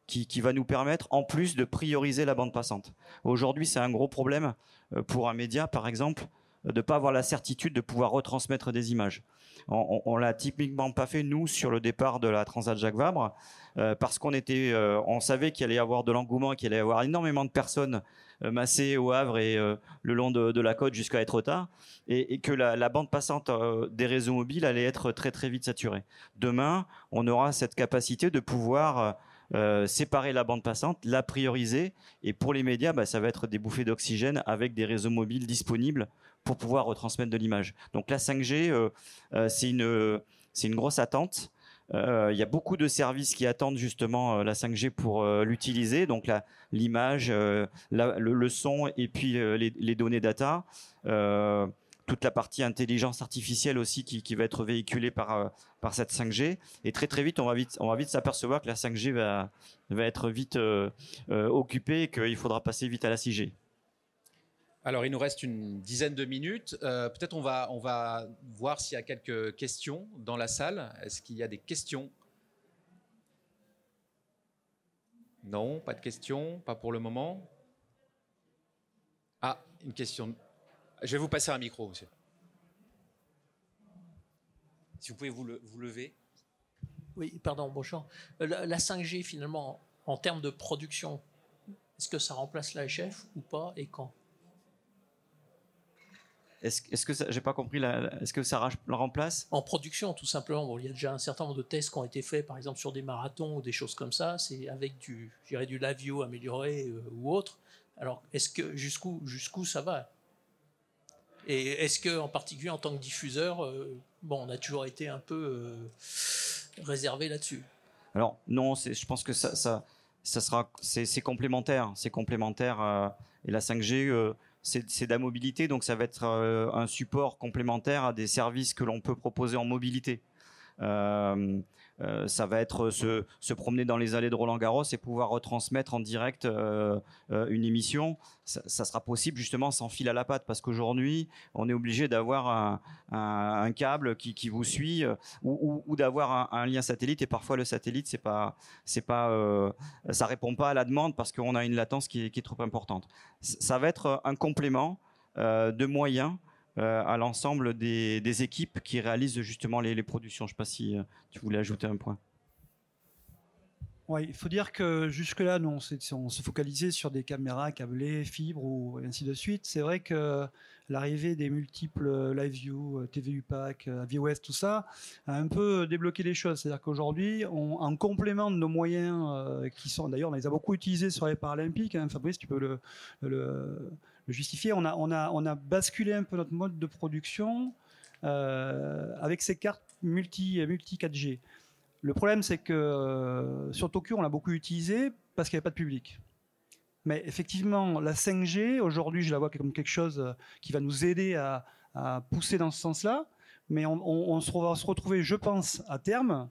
qui, qui va nous permettre, en plus, de prioriser la bande passante. Aujourd'hui, c'est un gros problème euh, pour un média, par exemple, de ne pas avoir la certitude de pouvoir retransmettre des images. On, on, l'a typiquement pas fait nous sur le départ de la Transat Jacques Vabre euh, parce qu'on était, euh, on savait qu'il allait y avoir de l'engouement, qu'il allait y avoir énormément de personnes euh, massées au Havre et euh, le long de, la côte jusqu'à Etretat, et, et que la, bande passante euh, des réseaux mobiles allait être très très vite saturée. Demain, on aura cette capacité de pouvoir euh, séparer la bande passante, la prioriser, et pour les médias, bah, ça va être des bouffées d'oxygène avec des réseaux mobiles disponibles pour pouvoir retransmettre de l'image. Donc la 5G, euh, euh, c'est une, c'est une grosse attente. Euh, Il y a beaucoup de services qui attendent justement euh, la 5G pour euh, l'utiliser, donc l'image, euh, le, son et puis euh, les, données data. Euh, toute la partie intelligence artificielle aussi qui, va être véhiculée par, euh, par cette 5G. Et très très vite, on va vite, on va vite s'apercevoir que la 5G va, va être vite euh, euh, occupée et qu'il faudra passer vite à la 6G. Alors, il nous reste une dizaine de minutes. Euh, Peut-être on va, on va voir s'il y a quelques questions dans la salle. Est-ce qu'il y a des questions? Non, pas de questions, pas pour le moment. Ah, une question. Je vais vous passer un micro, monsieur. Si vous pouvez vous, le- vous lever. Oui, pardon, bonjour. Euh, La, la 5G, finalement, en termes de production, est-ce que ça remplace l'AHF ou pas et quand? Est-ce que ça, j'ai pas compris, est-ce que ça la remplace? En production, tout simplement. Bon, il y a déjà un certain nombre de tests qui ont été faits, par exemple sur des marathons ou des choses comme ça. C'est avec du, du view amélioré euh, ou autre. Alors, est-ce que jusqu'où jusqu'où ça va? Et est-ce que, en particulier en tant que diffuseur, euh, bon, on a toujours été un peu euh, réservé là-dessus? Alors non, je pense que ça, ça, ça sera, c'est complémentaire, c'est complémentaire. euh, et la 5G, euh, c'est de la mobilité, donc ça va être euh, un support complémentaire à des services que l'on peut proposer en mobilité. Euh, euh, ça va être se, se promener dans les allées de Roland Garros et pouvoir retransmettre en direct euh, euh, une émission. Ça, sera possible justement sans fil à la patte parce qu'aujourd'hui, on est obligé d'avoir un, câble qui, vous suit euh, ou, d'avoir un, lien satellite et parfois le satellite c'est pas c'est pas euh, ça répond pas à la demande parce qu'on a une latence qui est, trop importante. Ça va être un complément euh, de moyens euh, à l'ensemble des, équipes qui réalisent justement les, productions. Je sais pas si euh, tu voulais ajouter un point. Ouais, il faut dire que jusque-là, nous, on se focalisait sur des caméras câblées, fibres ou ainsi de suite. C'est vrai que l'arrivée des multiples Live View, euh, TVU Pack, euh, VOS, tout ça, a un peu débloqué les choses. C'est-à-dire qu'aujourd'hui, en complément de nos moyens euh, qui sont, d'ailleurs, on les a beaucoup utilisés sur les Paralympiques. hein, Fabrice, tu peux le justifier. On a, basculé un peu notre mode de production euh, avec ces cartes multi, multi 4G. Le problème, c'est que euh, sur Tokyo, on l'a beaucoup utilisé parce qu'il n'y avait pas de public. Mais effectivement, la 5G, aujourd'hui, je la vois comme quelque chose euh, qui va nous aider à, pousser dans ce sens-là. Mais on, on- on se retrouver, je pense, à terme,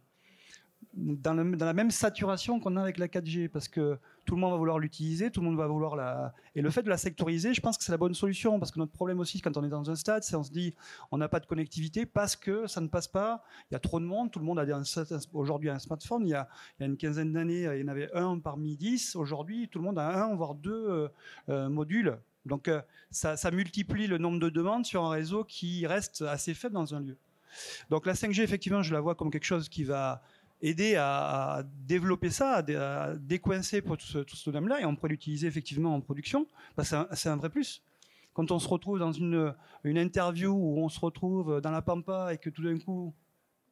dans, la même saturation qu'on a avec la 4G, parce que tout le monde va vouloir l'utiliser, tout le monde va vouloir la... Et le fait de la sectoriser, je pense que c'est la bonne solution, parce que notre problème aussi, quand on est dans un stade, c'est on se dit, on n'a pas de connectivité parce que ça ne passe pas, il y a trop de monde, tout le monde a aujourd'hui un smartphone, il y a, il y a une quinzaine d'années, il y en avait un parmi dix, aujourd'hui, tout le monde a un, voire deux euh, euh, modules. Donc euh, ça multiplie le nombre de demandes sur un réseau qui reste assez faible dans un lieu. Donc la 5G, effectivement, je la vois comme quelque chose qui va aider à, développer ça, à, dé- à décoincer pour tout ce, domaine-là, et on pourrait l'utiliser effectivement en production, que c'est un- vrai plus. Quand on se retrouve dans une, interview où on se retrouve dans la pampa et que tout d'un coup,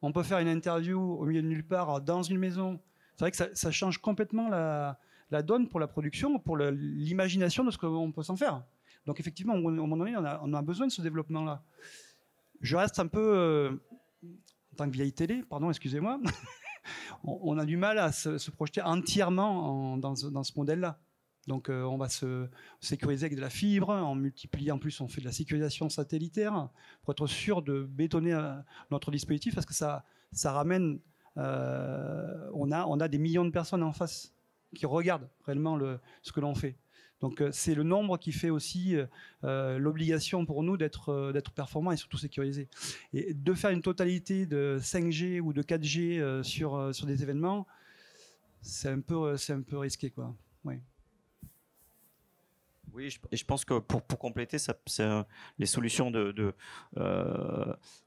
on peut faire une interview au milieu de nulle part dans une maison, c'est vrai que ça, change complètement la, donne pour la production, pour l'imagination de ce qu'on peut s'en faire. Donc effectivement, au moment donné, on a, on besoin de ce développement-là. Je reste un peu, euh, en tant que vieille télé, pardon, excusez-moi, on, a du mal à se, projeter entièrement en- dans, dans ce modèle-là. Donc euh, on va se sécuriser avec de la fibre, on multiplie, en plus on fait de la sécurisation satellitaire pour être sûr de bétonner euh, notre dispositif parce que ça, ça ramène, euh, on, a, on a des millions de personnes en face qui regardent réellement le, ce que l'on fait. Donc euh, c'est le nombre qui fait aussi euh, euh, l'obligation pour nous d'être d'être performant et surtout sécurisé. Et de faire une totalité de 5G ou de 4G euh, sur, des événements, c'est un peu, un peu risqué. Oui. Et je pense que pour, compléter, ça, les solutions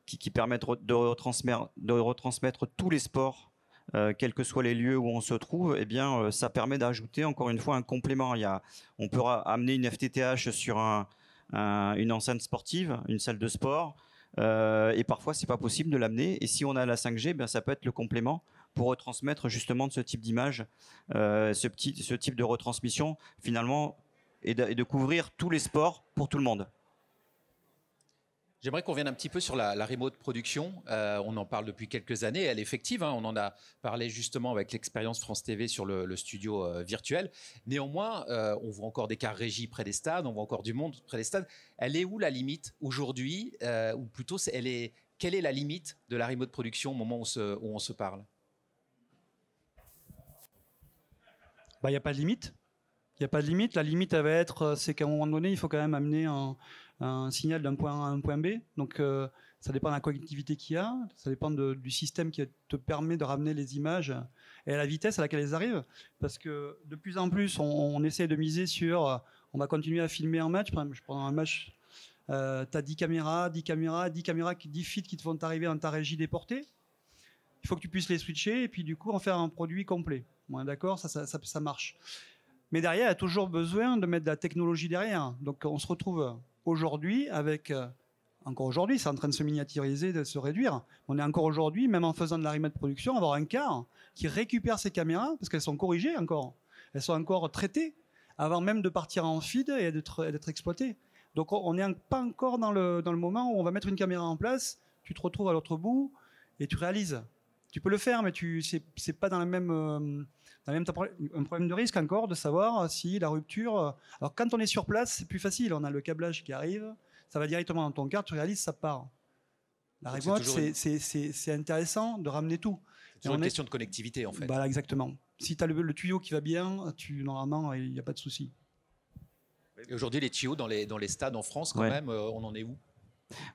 qui, permettent de retransmettre tous les sports euh, quels que soient les lieux où on se trouve, eh bien, euh, ça permet d'ajouter encore une fois un complément. Il y a, on peut amener une FTTH sur un, une enceinte sportive, une salle de sport, euh, et parfois c'est pas possible de l'amener. Et si on a la 5G, ben, ça peut être le complément pour retransmettre justement de ce type d'image, ce type de retransmission finalement, et de couvrir tous les sports pour tout le monde. J'aimerais qu'on vienne un petit peu sur la, remote production. Euh, on en parle depuis quelques années. Elle est effective. Hein. On en a parlé justement avec l'expérience France TV sur le, studio euh, virtuel. Néanmoins, euh, on voit encore des cas régie près des stades. On voit encore du monde près des stades. Elle est où la limite aujourd'hui Ou plutôt, quelle est la limite de la remote production au moment où, on se parle? Bah, Il n'y a pas de limite. Il n'y a pas de limite. La limite, elle va être, c'est qu'à un moment donné, il faut quand même amener un un signal d'un point A à un point B. Donc euh, ça dépend de la connectivité qu'il y a, ça dépend du système qui te permet de ramener les images et à la vitesse à laquelle elles arrivent. Parce que de plus en plus, on, essaie de miser sur, euh, on va continuer à filmer un match. Par exemple, je prends un match, euh, tu as 10 caméras, 10 caméras, 10 caméras, 10 feeds qui te font arriver dans ta régie déportée. Il faut que tu puisses les switcher et puis du coup en faire un produit complet. D'accord, ça, ça marche. Mais derrière, il y a toujours besoin de mettre de la technologie derrière. Donc on se retrouve aujourd'hui, avec euh, encore aujourd'hui, c'est en train de se miniaturiser, de se réduire. On est encore aujourd'hui, même en faisant de la remote production, avoir un car qui récupère ces caméras parce qu'elles sont corrigées encore, elles sont encore traitées avant même de partir en feed et d'être exploitées. Donc on n'est pas encore dans le, dans le moment où on va mettre une caméra en place, tu te retrouves à l'autre bout et tu réalises. Tu peux le faire, mais tu c'est pas dans la même euh, dans même un problème de risque encore de savoir si la rupture. Euh, alors quand on est sur place, c'est plus facile. On a le câblage qui arrive, ça va directement dans ton carte, tu réalises, ça part. La remote, c'est intéressant de ramener tout. C'est une question de connectivité en fait. Voilà, exactement. Si tu as le, tuyau qui va bien, tu, normalement, il n'y a pas de souci. Et aujourd'hui, les tuyaux dans les, dans les stades en France, quand même, euh, on en est où?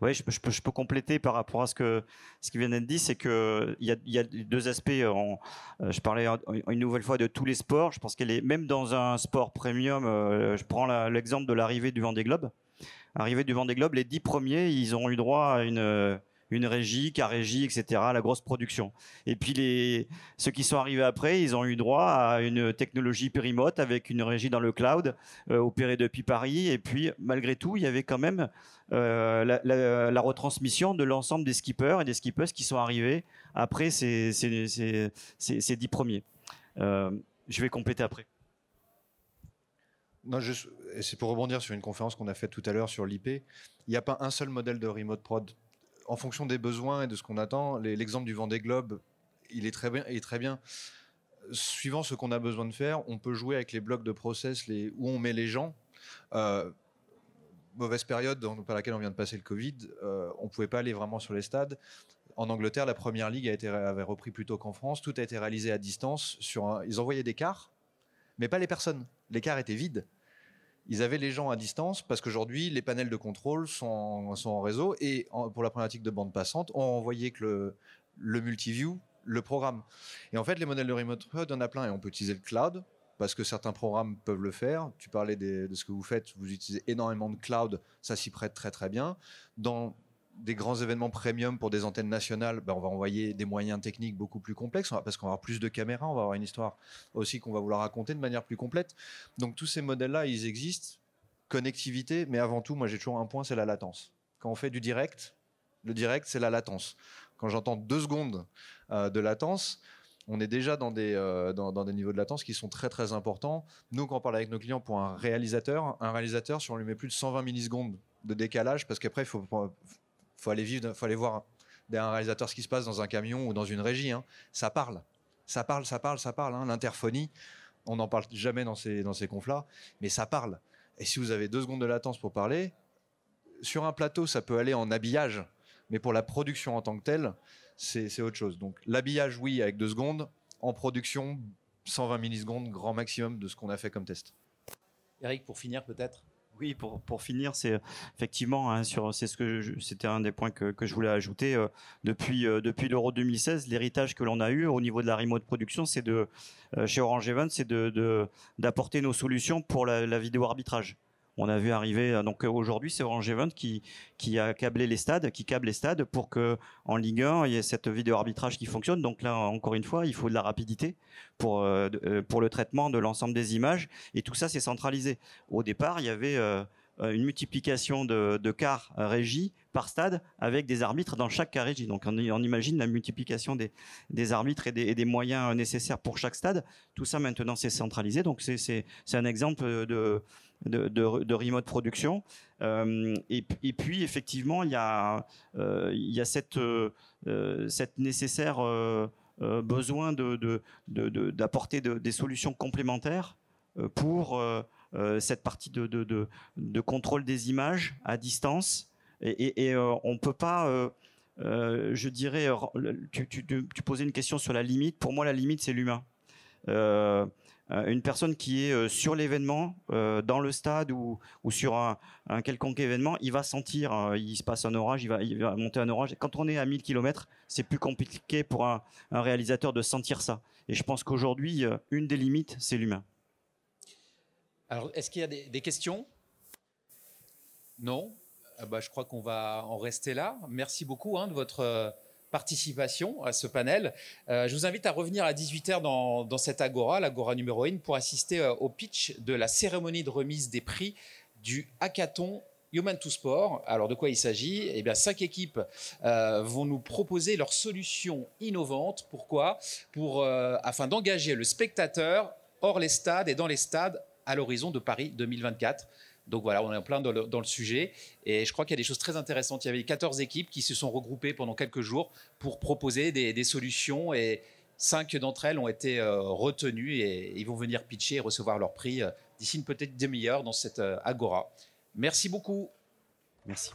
Oui, je, peux, compléter par rapport à ce, que, ce qui vient d'être dit, c'est qu'il y a, y a deux aspects. En, euh, je parlais une nouvelle fois de tous les sports. Je pense qu'elle est même dans un sport premium. Euh, je prends l'exemple de l'arrivée du Vendée Globe. Arrivée du Vendée Globe, les dix premiers, ils ont eu droit à une une régie, Carégie, etc., la grosse production. Et puis les, ceux qui sont arrivés après, ils ont eu droit à une technologie périmote avec une régie dans le cloud, euh, opérée depuis Paris. Et puis malgré tout, il y avait quand même euh, la, retransmission de l'ensemble des skippers et des skippers qui sont arrivés après ces, ces, dix premiers. Euh, je vais compléter après. C'est pour rebondir sur une conférence qu'on a faite tout à l'heure sur l'IP. Il n'y a pas un seul modèle de remote prod en fonction des besoins et de ce qu'on attend, l'exemple du Vendée Globe, il est très bien. Très bien. Suivant ce qu'on a besoin de faire, on peut jouer avec les blocs de process où on met les gens. Euh, mauvaise période par laquelle on vient de passer le Covid, euh, on ne pouvait pas aller vraiment sur les stades. En Angleterre, la première ligue avait repris plus tôt qu'en France. Tout a été réalisé à distance. Sur ils envoyaient des cars, mais pas les personnes. Les cars étaient vides ils avaient les gens à distance parce qu'aujourd'hui, les panels de contrôle sont en, sont en réseau et pour la problématique de bande passante, on envoyait que le, le multiview, le programme. Et en fait, les modèles de remote prod, on a plein et on peut utiliser le cloud parce que certains programmes peuvent le faire. Tu parlais de ce que vous faites, vous utilisez énormément de cloud, ça s'y prête très très bien. Dans des grands événements premium pour des antennes nationales, ben on va envoyer des moyens techniques beaucoup plus complexes parce qu'on va avoir plus de caméras, on va avoir une histoire aussi qu'on va vouloir raconter de manière plus complète. Donc tous ces modèles-là, ils existent. Connectivité, mais avant tout, moi j'ai toujours un point, c'est la latence. Quand on fait du direct, le direct, c'est la latence. Quand j'entends deux secondes euh, de latence, on est déjà dans des, euh, dans, dans, des niveaux de latence qui sont très très importants. Nous, quand on parle avec nos clients pour un réalisateur, un réalisateur, si on lui met plus de 120 millisecondes de décalage, parce qu'après, il faut, faut aller faut aller voir un réalisateur ce qui se passe dans un camion ou dans une régie. Hein. Ça parle, ça parle, ça parle, ça parle. Hein. L'interphonie, on n'en parle jamais dans ces dans ces conflats, mais ça parle. Et si vous avez deux secondes de latence pour parler, sur un plateau, ça peut aller en habillage, mais pour la production en tant que telle, c'est autre chose. Donc l'habillage, oui, avec deux secondes. En production, 120 millisecondes, grand maximum de ce qu'on a fait comme test. Eric, pour finir peut-être? Oui, pour, finir, c'est effectivement hein, sur c'était un des points que, je voulais ajouter euh, depuis euh, depuis l'Euro 2016, l'héritage que l'on a eu au niveau de la remote production, c'est de euh, chez Orange Event, c'est de d'apporter nos solutions pour la vidéo arbitrage on a vu arriver euh, donc euh, aujourd'hui c'est Orange Event qui qui a câblé les stades, qui câble les stades pour que en Ligue 1 il y ait cette vidéo arbitrage qui fonctionne. Donc là encore une fois il faut de la rapidité pour euh, pour le traitement de l'ensemble des images et tout ça c'est centralisé. Au départ il y avait une multiplication de, de quarts régie par stade avec des arbitres dans chaque cas régie. Donc on, imagine la multiplication des, des arbitres et des, et des, moyens nécessaires pour chaque stade. Tout ça maintenant c'est centralisé. Donc c'est un exemple de, de, de, remote production. Euh, et, puis effectivement, il y a, euh, y a cette, euh, nécessaire besoin d'apporter de, des solutions complémentaires pour cette partie de, de, contrôle des images à distance. Et, on ne peut pas... je dirais, tu, tu, posais une question sur la limite. Pour moi, la limite, c'est l'humain. Euh, une personne qui est euh, sur l'événement, euh, dans le stade ou, sur un, quelconque événement, il va sentir, il se passe un orage, il va, monter un orage. Quand on est à 1000 km, c'est plus compliqué pour un, réalisateur de sentir ça. Et je pense qu'aujourd'hui, une des limites, c'est l'humain. Alors, est-ce qu'il y a des, questions? Non? Ah bah, Je crois qu'on va en rester là. Merci beaucoup hein, de votre participation à ce panel. Euh, je vous invite à revenir à 18h dans, dans cette agora, l'agora numéro 1, pour assister euh, au pitch de la cérémonie de remise des prix du hackathon Human to Sport. Alors de quoi il s'agit? Eh bien, cinq équipes euh, vont nous proposer leurs solutions innovantes. Pourquoi? Pour afin d'engager le spectateur hors les stades et dans les stades à l'horizon de Paris 2024. Donc voilà, on est en plein dans le, sujet. Et je crois qu'il y a des choses très intéressantes. Il y avait 14 équipes qui se sont regroupées pendant quelques jours pour proposer des, solutions. Et cinq d'entre elles ont été euh, retenues et ils vont venir pitcher et recevoir leur prix euh, d'ici une petite demi-heure dans cette euh, agora. Merci beaucoup. Merci.